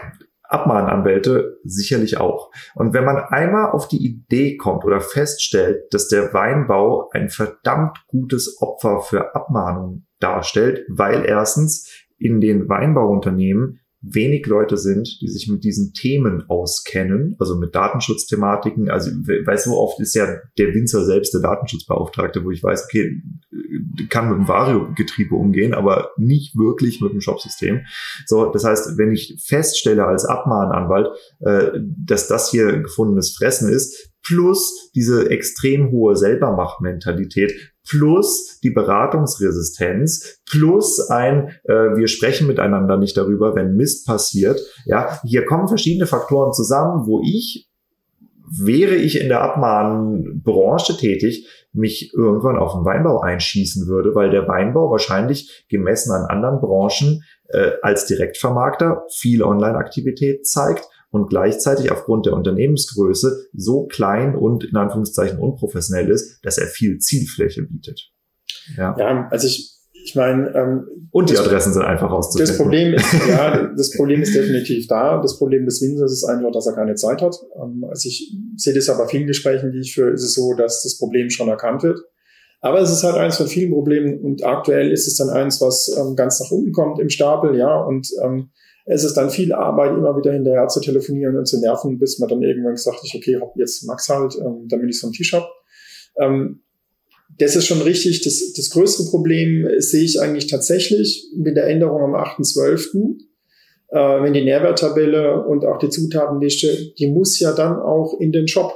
Abmahnanwälte sicherlich auch. Und wenn man einmal auf die Idee kommt oder feststellt, dass der Weinbau ein verdammt gutes Opfer für Abmahnungen darstellt, weil erstens in den Weinbauunternehmen wenig Leute sind, die sich mit diesen Themen auskennen, also mit Datenschutzthematiken. Also, weil so oft ist ja der Winzer selbst der Datenschutzbeauftragte, wo ich weiß, okay, kann mit dem Vario-Getriebe umgehen, aber nicht wirklich mit dem Shopsystem. So, das heißt, wenn ich feststelle als Abmahnanwalt, äh, dass das hier gefundenes Fressen ist, plus diese extrem hohe Selbermachtmentalität, plus die Beratungsresistenz, plus ein, äh, wir sprechen miteinander nicht darüber, wenn Mist passiert. Ja, hier kommen verschiedene Faktoren zusammen, wo ich, wäre ich in der Abmahnbranche tätig, mich irgendwann auf den Weinbau einschießen würde, weil der Weinbau wahrscheinlich gemessen an anderen Branchen äh, als Direktvermarkter viel Online-Aktivität zeigt und gleichzeitig aufgrund der Unternehmensgröße so klein und in Anführungszeichen unprofessionell ist, dass er viel Zielfläche bietet. Ja, ja also ich, ich meine, ähm, und die Adressen sind einfach rauszufinden. Das Problem ist, ja, das Problem ist definitiv da. Das Problem des Winzers ist einfach, dass er keine Zeit hat. Ähm, also ich sehe das aber vielen Gesprächen, die ich führe, ist es so, dass das Problem schon erkannt wird. Aber es ist halt eins von vielen Problemen und aktuell ist es dann eins, was ähm, ganz nach unten kommt im Stapel, ja, und ähm, es ist dann viel Arbeit, immer wieder hinterher zu telefonieren und zu nerven, bis man dann irgendwann gesagt hat, okay, jetzt Max halt, ähm, damit ich so einen Tisch hab. Ähm, das ist schon richtig. Das, das größte Problem sehe ich eigentlich tatsächlich mit der Änderung am 8.12., äh, wenn die Nährwerttabelle und auch die Zutatenliste, die muss ja dann auch in den Shop.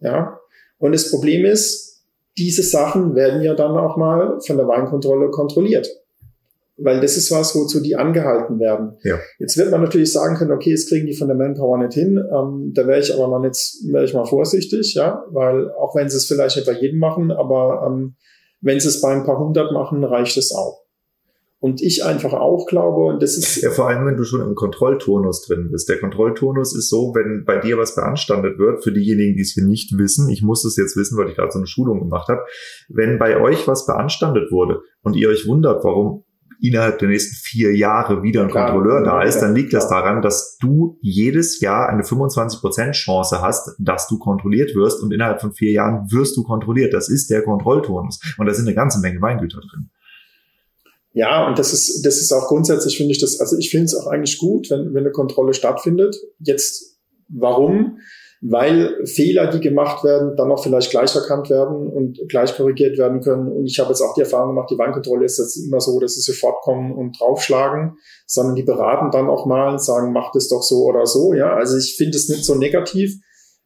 Ja. Und das Problem ist, diese Sachen werden ja dann auch mal von der Weinkontrolle kontrolliert weil das ist was, wozu die angehalten werden. Ja. Jetzt wird man natürlich sagen können, okay, jetzt kriegen die von der Manpower nicht hin. Ähm, da wäre ich aber mal jetzt wäre ich mal vorsichtig, ja, weil auch wenn sie es vielleicht nicht bei jedem machen, aber ähm, wenn sie es bei ein paar hundert machen, reicht es auch. Und ich einfach auch glaube, und das ist. Ja, vor allem, wenn du schon im Kontrollturnus drin bist. Der Kontrollturnus ist so, wenn bei dir was beanstandet wird, für diejenigen, die es hier nicht wissen, ich muss es jetzt wissen, weil ich gerade so eine Schulung gemacht habe, wenn bei euch was beanstandet wurde und ihr euch wundert, warum innerhalb der nächsten vier Jahre wieder ein klar, Kontrolleur da ist, dann liegt das daran, dass du jedes Jahr eine 25% Chance hast, dass du kontrolliert wirst und innerhalb von vier Jahren wirst du kontrolliert. Das ist der Kontrollturnus. Und da sind eine ganze Menge Weingüter drin. Ja, und das ist, das ist auch grundsätzlich, finde ich das, also ich finde es auch eigentlich gut, wenn, wenn eine Kontrolle stattfindet. Jetzt, warum? Weil Fehler, die gemacht werden, dann auch vielleicht gleich erkannt werden und gleich korrigiert werden können. Und ich habe jetzt auch die Erfahrung gemacht, die Weinkontrolle ist jetzt immer so, dass sie sofort kommen und draufschlagen, sondern die beraten dann auch mal, sagen, macht es doch so oder so. Ja, also ich finde es nicht so negativ.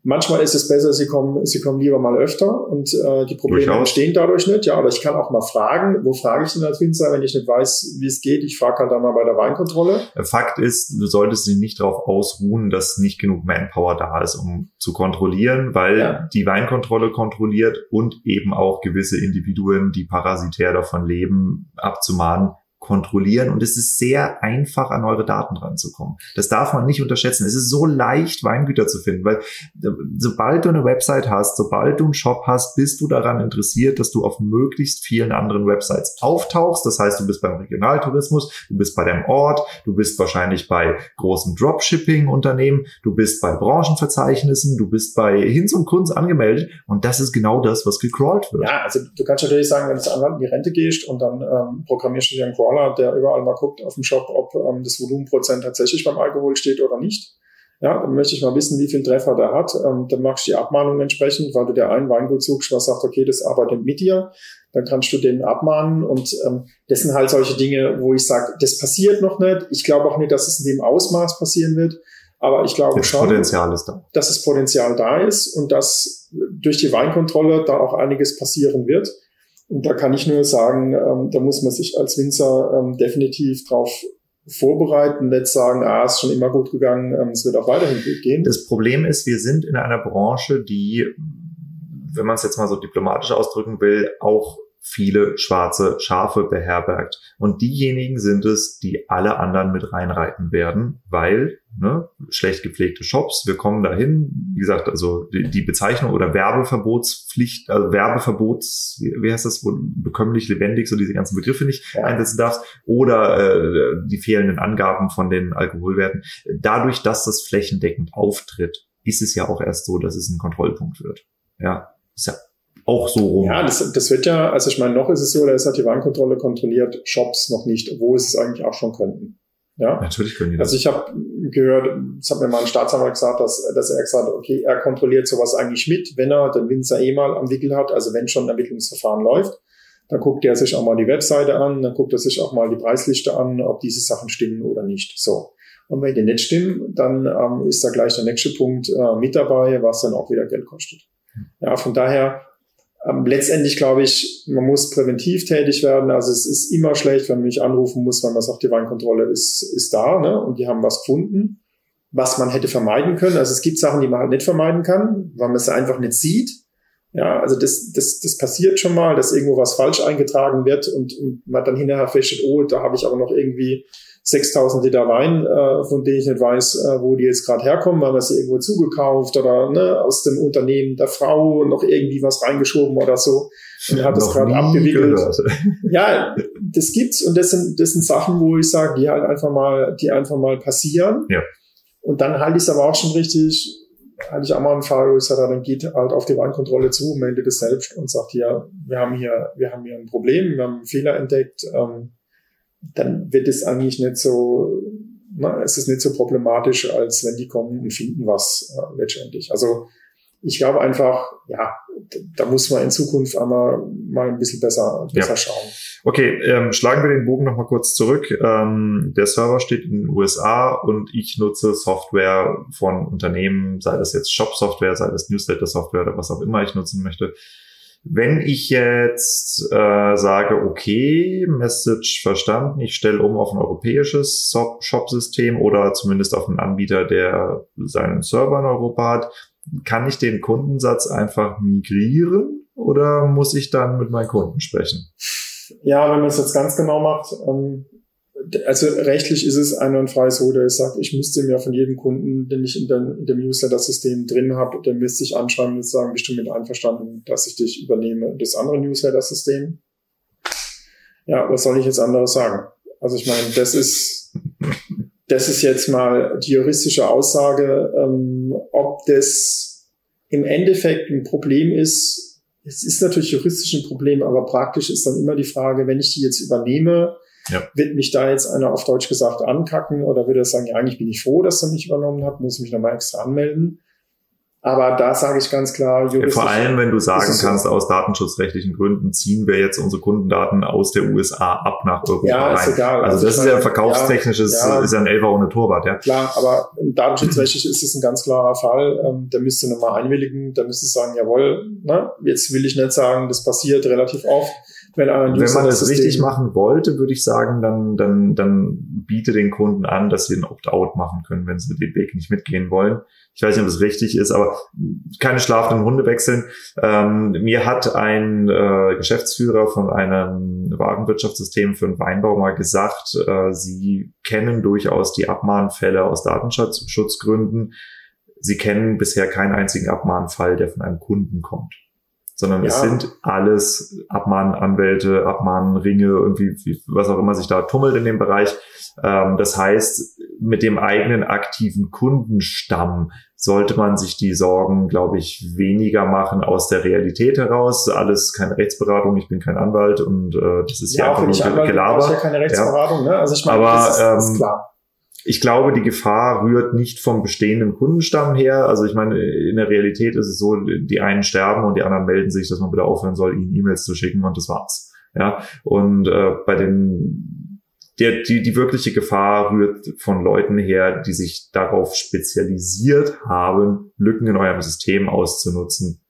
Manchmal ist es besser, sie kommen, sie kommen lieber mal öfter und äh, die Probleme Durchaus. entstehen dadurch nicht. Ja, aber ich kann auch mal fragen, wo frage ich denn als Winzer, wenn ich nicht weiß, wie es geht? Ich frage halt dann mal bei der Weinkontrolle. Fakt ist, du solltest dich nicht darauf ausruhen, dass nicht genug Manpower da ist, um zu kontrollieren, weil ja. die Weinkontrolle kontrolliert und eben auch gewisse Individuen, die parasitär davon leben, abzumahnen kontrollieren und es ist sehr einfach, an eure Daten ranzukommen. Das darf man nicht unterschätzen. Es ist so leicht, Weingüter zu finden, weil äh, sobald du eine Website hast, sobald du einen Shop hast, bist du daran interessiert, dass du auf möglichst vielen anderen Websites auftauchst. Das heißt, du bist beim Regionaltourismus, du bist bei deinem Ort, du bist wahrscheinlich bei großen Dropshipping-Unternehmen, du bist bei Branchenverzeichnissen, du bist bei Hinz und Kunz angemeldet und das ist genau das, was gecrawlt wird. Ja, also du kannst natürlich sagen, wenn du an die Rente gehst und dann ähm, programmierst du dir einen Crawl Crawler, der überall mal guckt auf dem Shop, ob ähm, das Volumenprozent tatsächlich beim Alkohol steht oder nicht. Ja, dann möchte ich mal wissen, wie viel Treffer der hat. Ähm, dann machst du die Abmahnung entsprechend, weil du der einen Weingut suchst, was sagt, okay, das arbeitet mit dir. Dann kannst du den abmahnen. Und ähm, das sind halt solche Dinge, wo ich sage, das passiert noch nicht. Ich glaube auch nicht, dass es in dem Ausmaß passieren wird. Aber ich glaube das schon, Potenzial ist da. dass das Potenzial da ist und dass durch die Weinkontrolle da auch einiges passieren wird. Und da kann ich nur sagen, ähm, da muss man sich als Winzer ähm, definitiv drauf vorbereiten, nicht sagen, ah, ist schon immer gut gegangen, ähm, es wird auch weiterhin gut gehen. Das Problem ist, wir sind in einer Branche, die, wenn man es jetzt mal so diplomatisch ausdrücken will, auch viele schwarze Schafe beherbergt. Und diejenigen sind es, die alle anderen mit reinreiten werden, weil ne, schlecht gepflegte Shops, wir kommen dahin, wie gesagt, also die, die Bezeichnung oder Werbeverbotspflicht, also Werbeverbots, wie heißt das, wo bekömmlich, lebendig, so diese ganzen Begriffe nicht ja. einsetzen darfst, oder äh, die fehlenden Angaben von den Alkoholwerten. Dadurch, dass das flächendeckend auftritt, ist es ja auch erst so, dass es ein Kontrollpunkt wird. Ja, ist ja auch so rum. Ja, das, das wird ja, also ich meine, noch ist es so, da ist halt die Warnkontrolle kontrolliert, Shops noch nicht, wo es eigentlich auch schon könnten. Ja, natürlich können die das. Also ich habe gehört, das hat mir mal ein Staatsanwalt gesagt, dass, dass er gesagt hat, okay, er kontrolliert sowas eigentlich mit, wenn er den Winzer eh mal am Wickel hat, also wenn schon ein Ermittlungsverfahren läuft, dann guckt er sich auch mal die Webseite an, dann guckt er sich auch mal die Preisliste an, ob diese Sachen stimmen oder nicht. So. Und wenn die nicht stimmen, dann ähm, ist da gleich der nächste Punkt äh, mit dabei, was dann auch wieder Geld kostet. Ja, von daher ähm, letztendlich glaube ich, man muss präventiv tätig werden. Also es ist immer schlecht, wenn man mich anrufen muss, weil man sagt, die Weinkontrolle ist, ist da ne? und die haben was gefunden, was man hätte vermeiden können. Also es gibt Sachen, die man halt nicht vermeiden kann, weil man es einfach nicht sieht. Ja, also das, das, das passiert schon mal, dass irgendwo was falsch eingetragen wird und, und man dann hinterher feststellt, oh, da habe ich aber noch irgendwie 6000 Liter Wein, äh, von denen ich nicht weiß, äh, wo die jetzt gerade herkommen, weil man sie irgendwo zugekauft oder ne, aus dem Unternehmen der Frau noch irgendwie was reingeschoben oder so und hat das gerade abgewickelt. Gehört. Ja, das gibt's und das sind, das sind Sachen, wo ich sage, die halt einfach mal, die einfach mal passieren. Ja. Und dann halte ich es aber auch schon richtig, hatte ich auch mal einen Fall, wo ich sage, dann geht halt auf die Weinkontrolle zu, meldet es selbst und sagt, ja, wir haben hier, wir haben hier ein Problem, wir haben einen Fehler entdeckt, ähm, dann wird es eigentlich nicht so, na, es ist nicht so problematisch, als wenn die kommen und finden was äh, letztendlich. Also ich glaube einfach, ja, da muss man in Zukunft einmal mal ein bisschen besser, besser ja. schauen. Okay, ähm, schlagen wir den Bogen nochmal kurz zurück. Ähm, der Server steht in den USA und ich nutze Software von Unternehmen, sei das jetzt Shop-Software, sei das Newsletter-Software oder was auch immer ich nutzen möchte. Wenn ich jetzt äh, sage, okay, Message verstanden, ich stelle um auf ein europäisches Shop-System oder zumindest auf einen Anbieter, der seinen Server in Europa hat, kann ich den Kundensatz einfach migrieren oder muss ich dann mit meinen Kunden sprechen? Ja, wenn man es jetzt ganz genau macht, ähm, also rechtlich ist es einwandfrei so, der sagt, ich müsste mir von jedem Kunden, den ich in, den, in dem Newsletter-System drin habe, der müsste ich anschreiben und sagen, bist du mit einverstanden, dass ich dich übernehme, das andere Newsletter-System. Ja, was soll ich jetzt anderes sagen? Also ich meine, das ist, das ist jetzt mal die juristische Aussage, ähm, ob das im Endeffekt ein Problem ist. Es ist natürlich juristisch ein Problem, aber praktisch ist dann immer die Frage, wenn ich die jetzt übernehme, ja. Wird mich da jetzt einer auf Deutsch gesagt ankacken oder würde er sagen, ja, eigentlich bin ich froh, dass er mich übernommen hat, muss mich nochmal extra anmelden. Aber da sage ich ganz klar, Vor allem, wenn du sagen kannst, so. aus datenschutzrechtlichen Gründen ziehen wir jetzt unsere Kundendaten aus der USA ab nach Europa ja, rein. Ist egal. Also, also das ist ja verkaufstechnisches, ja, ja. ist ja ein Elfer ohne Torwart, ja. Klar, aber datenschutzrechtlich ist es ein ganz klarer Fall. Ähm, der müsste nochmal einwilligen, da müsste sagen, jawohl, ne, jetzt will ich nicht sagen, das passiert relativ oft wenn, wenn man das richtig machen wollte, würde ich sagen, dann, dann, dann biete den Kunden an, dass sie ein Opt-out machen können, wenn sie den Weg nicht mitgehen wollen. Ich weiß nicht, ob das richtig ist, aber keine schlafenden Hunde wechseln. Ähm, mir hat ein äh, Geschäftsführer von einem Warenwirtschaftssystem für den Weinbau mal gesagt, äh, sie kennen durchaus die Abmahnfälle aus Datenschutzgründen. Sie kennen bisher keinen einzigen Abmahnfall, der von einem Kunden kommt sondern ja. es sind alles Abmahnanwälte, Abmahnringe, irgendwie, was auch immer sich da tummelt in dem Bereich. Ähm, das heißt, mit dem eigenen aktiven Kundenstamm sollte man sich die Sorgen, glaube ich, weniger machen aus der Realität heraus. Alles keine Rechtsberatung, ich bin kein Anwalt und äh, das ist ja, ja einfach nur Gelaber. Ja keine Rechtsberatung, ja. ne? Also ich meine, Aber, das ist, das ist ähm, klar ich glaube, die Gefahr rührt nicht vom bestehenden Kundenstamm her. Also ich meine, in der Realität ist es so, die einen sterben und die anderen melden sich, dass man bitte aufhören soll, ihnen E-Mails zu schicken und das war's. Ja, und äh, bei den der, die, die wirkliche Gefahr rührt von Leuten her, die sich darauf spezialisiert haben, Lücken in eurem System auszunutzen,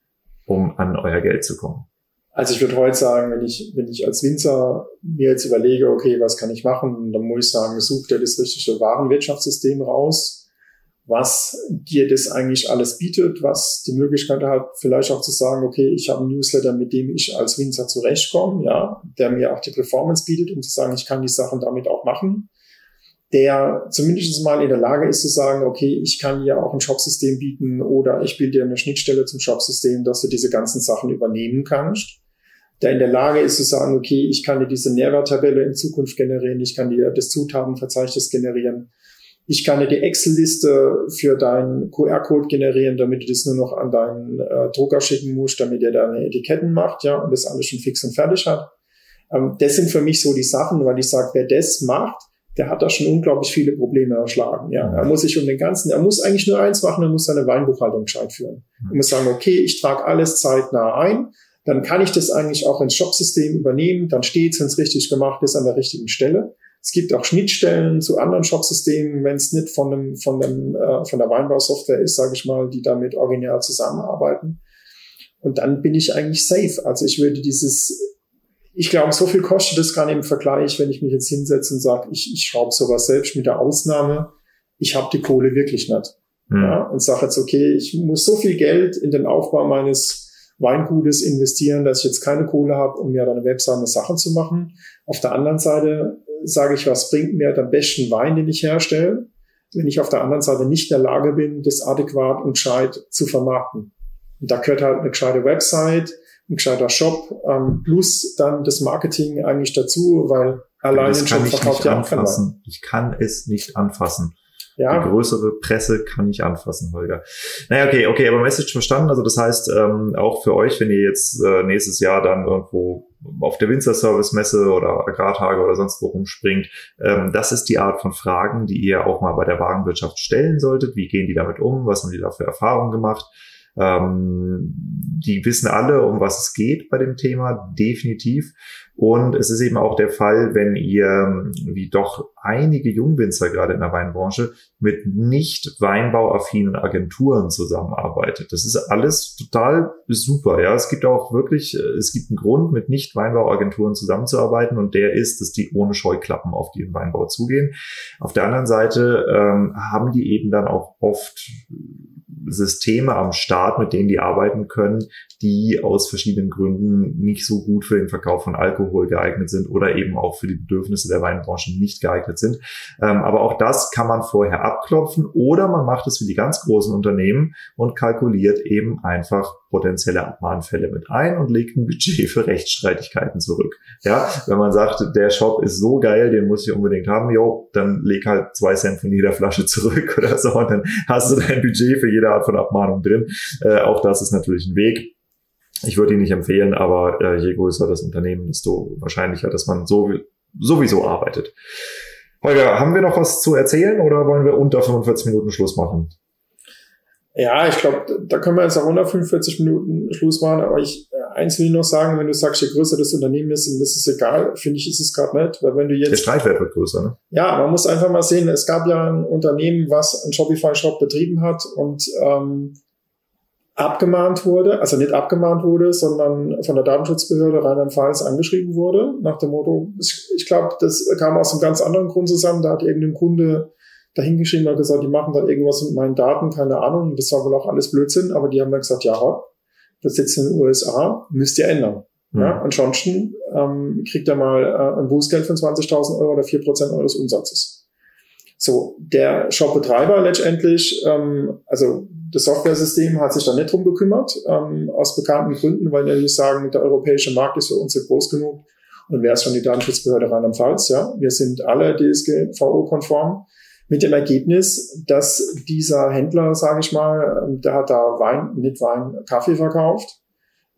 um an euer Geld zu kommen. Also ich würde heute sagen, wenn ich, wenn ich als Winzer mir jetzt überlege, okay, was kann ich machen, dann muss ich sagen, such dir das richtige Warenwirtschaftssystem raus, was dir das eigentlich alles bietet, was die Möglichkeit hat, vielleicht auch zu sagen, okay, ich habe einen Newsletter, mit dem ich als Winzer zurechtkomme, ja, der mir auch die Performance bietet, um zu sagen, ich kann die Sachen damit auch machen. Der zumindest mal in der Lage ist zu sagen, okay, ich kann dir auch ein Shopsystem bieten oder ich bilde dir eine Schnittstelle zum Shopsystem, dass du diese ganzen Sachen übernehmen kannst der in der Lage ist zu sagen, okay, ich kann dir diese Nährwerttabelle in Zukunft generieren, ich kann dir das Zutatenverzeichnis generieren, ich kann dir die Excel-Liste für deinen QR-Code generieren, damit du das nur noch an deinen äh, Drucker schicken musst, damit er deine Etiketten macht, ja, und das alles schon fix und fertig hat. Ähm, das sind für mich so die Sachen, weil ich sage, wer das macht, der hat da schon unglaublich viele Probleme erschlagen. Ja, er muss sich um den ganzen, er muss eigentlich nur eins machen, er muss seine Weinbuchhaltung gescheit führen. Er muss sagen, okay, ich trage alles zeitnah ein dann kann ich das eigentlich auch ins Shopsystem übernehmen. Dann steht es, wenn es richtig gemacht ist, an der richtigen Stelle. Es gibt auch Schnittstellen zu anderen Shopsystemen, wenn es nicht von, dem, von, dem, äh, von der Weinbausoftware ist, sage ich mal, die damit original zusammenarbeiten. Und dann bin ich eigentlich safe. Also ich würde dieses, ich glaube, so viel kostet es gar nicht im Vergleich, wenn ich mich jetzt hinsetze und sage, ich, ich schraube sowas selbst mit der Ausnahme, ich habe die Kohle wirklich nicht. Mhm. Ja, und sage jetzt, okay, ich muss so viel Geld in den Aufbau meines Weingutes investieren, dass ich jetzt keine Kohle habe, um mir dann eine Sachen zu machen. Auf der anderen Seite sage ich, was bringt mir den besten Wein, den ich herstelle, wenn ich auf der anderen Seite nicht in der Lage bin, das adäquat und gescheit zu vermarkten. Und da gehört halt eine gescheite Website, ein gescheiter Shop, ähm, plus dann das Marketing eigentlich dazu, weil allein das kann ich nicht anfassen. Ich kann es nicht anfassen. Ja. Die größere Presse kann ich anfassen, Holger. Naja, okay, okay, aber Message verstanden. Also das heißt, ähm, auch für euch, wenn ihr jetzt äh, nächstes Jahr dann irgendwo auf der Winzer-Service-Messe oder Agrartage oder sonst wo rumspringt, ähm, das ist die Art von Fragen, die ihr auch mal bei der Warenwirtschaft stellen solltet. Wie gehen die damit um? Was haben die da für Erfahrungen gemacht? Ähm, die wissen alle, um was es geht bei dem Thema, definitiv. Und es ist eben auch der Fall, wenn ihr, wie doch einige Jungwinzer gerade in der Weinbranche, mit nicht weinbauaffinen Agenturen zusammenarbeitet. Das ist alles total super. Ja, es gibt auch wirklich, es gibt einen Grund, mit nicht Weinbauagenturen zusammenzuarbeiten und der ist, dass die ohne Scheuklappen auf den Weinbau zugehen. Auf der anderen Seite ähm, haben die eben dann auch oft Systeme am Start, mit denen die arbeiten können, die aus verschiedenen Gründen nicht so gut für den Verkauf von Alkohol geeignet sind oder eben auch für die Bedürfnisse der Weinbranche nicht geeignet sind. Ähm, aber auch das kann man vorher abklopfen oder man macht es wie die ganz großen Unternehmen und kalkuliert eben einfach potenzielle Abmahnfälle mit ein und legt ein Budget für Rechtsstreitigkeiten zurück. Ja, wenn man sagt, der Shop ist so geil, den muss ich unbedingt haben, jo, dann leg halt zwei Cent von jeder Flasche zurück oder so und dann hast du dein Budget für jede Art von Abmahnung drin. Äh, auch das ist natürlich ein Weg. Ich würde ihn nicht empfehlen, aber äh, je größer das Unternehmen, desto wahrscheinlicher, dass man so sowieso arbeitet. Holger, haben wir noch was zu erzählen oder wollen wir unter 45 Minuten Schluss machen? Ja, ich glaube, da können wir jetzt auch unter 45 Minuten Schluss machen, aber ich, äh, eins will ich noch sagen, wenn du sagst, je größer das Unternehmen ist, und das ist egal, finde ich, ist es gerade nicht, weil wenn du jetzt... Der Streitwert wird größer, ne? Ja, man muss einfach mal sehen, es gab ja ein Unternehmen, was einen Shopify-Shop betrieben hat und ähm, abgemahnt wurde, also nicht abgemahnt wurde, sondern von der Datenschutzbehörde Rheinland-Pfalz angeschrieben wurde, nach dem Motto, ich, ich glaube, das kam aus einem ganz anderen Grund zusammen, da hat irgendein Kunde dahingeschrieben und gesagt, die machen da irgendwas mit meinen Daten, keine Ahnung, das war wohl auch alles Blödsinn, aber die haben dann gesagt, ja, das sitzt in den USA, müsst ihr ändern. Mhm. Ja, ansonsten ähm, kriegt er mal äh, ein Bußgeld von 20.000 Euro oder 4% eures Umsatzes. So, der Shopbetreiber letztendlich, ähm, also das Software-System hat sich da nicht drum gekümmert, ähm, aus bekannten Gründen, weil nicht sagen, der europäische Markt ist für uns nicht groß genug. Und wer ist schon die Datenschutzbehörde Rheinland-Pfalz? Ja, wir sind alle DSGVO-konform mit dem Ergebnis, dass dieser Händler, sage ich mal, ähm, der hat da Wein, nicht Wein, Kaffee verkauft,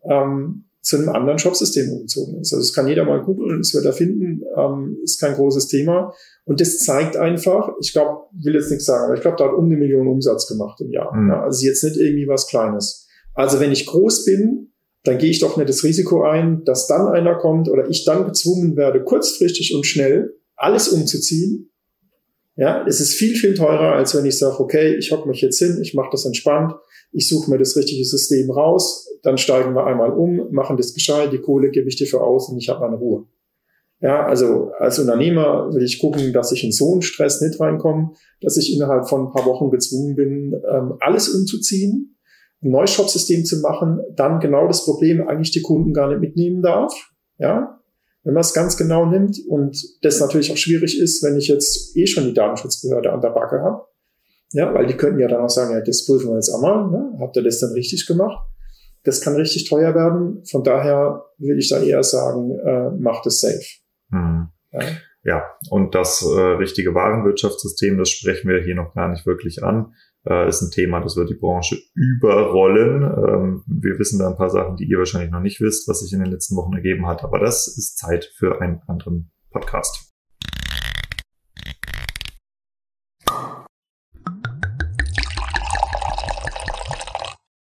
ähm, zu einem anderen Shopsystem umgezogen ist. Also das kann jeder mal googeln, das wird er finden, ähm, ist kein großes Thema. Und das zeigt einfach, ich glaube, will jetzt nichts sagen, aber ich glaube, da hat um eine Million Umsatz gemacht im Jahr. Mhm. Ja, also jetzt nicht irgendwie was Kleines. Also wenn ich groß bin, dann gehe ich doch nicht das Risiko ein, dass dann einer kommt oder ich dann gezwungen werde, kurzfristig und schnell alles umzuziehen. Ja, es ist viel, viel teurer, als wenn ich sage, okay, ich hocke mich jetzt hin, ich mache das entspannt, ich suche mir das richtige System raus, dann steigen wir einmal um, machen das gescheit, die Kohle gebe ich dir für aus und ich habe meine Ruhe. Ja, also als Unternehmer will ich gucken, dass ich in so einen Stress nicht reinkomme, dass ich innerhalb von ein paar Wochen gezwungen bin, ähm, alles umzuziehen, ein neues Shop-System zu machen, dann genau das Problem eigentlich die Kunden gar nicht mitnehmen darf. Ja, wenn man es ganz genau nimmt und das natürlich auch schwierig ist, wenn ich jetzt eh schon die Datenschutzbehörde an der Backe habe. Ja, weil die könnten ja dann auch sagen, ja, das prüfen wir jetzt einmal, ne? habt ihr das dann richtig gemacht? Das kann richtig teuer werden. Von daher will ich da eher sagen, äh, macht es safe. Mhm. Ja. ja, und das äh, richtige Warenwirtschaftssystem, das sprechen wir hier noch gar nicht wirklich an. Äh, ist ein Thema, das wird die Branche überrollen. Ähm, wir wissen da ein paar Sachen, die ihr wahrscheinlich noch nicht wisst, was sich in den letzten Wochen ergeben hat, aber das ist Zeit für einen anderen Podcast.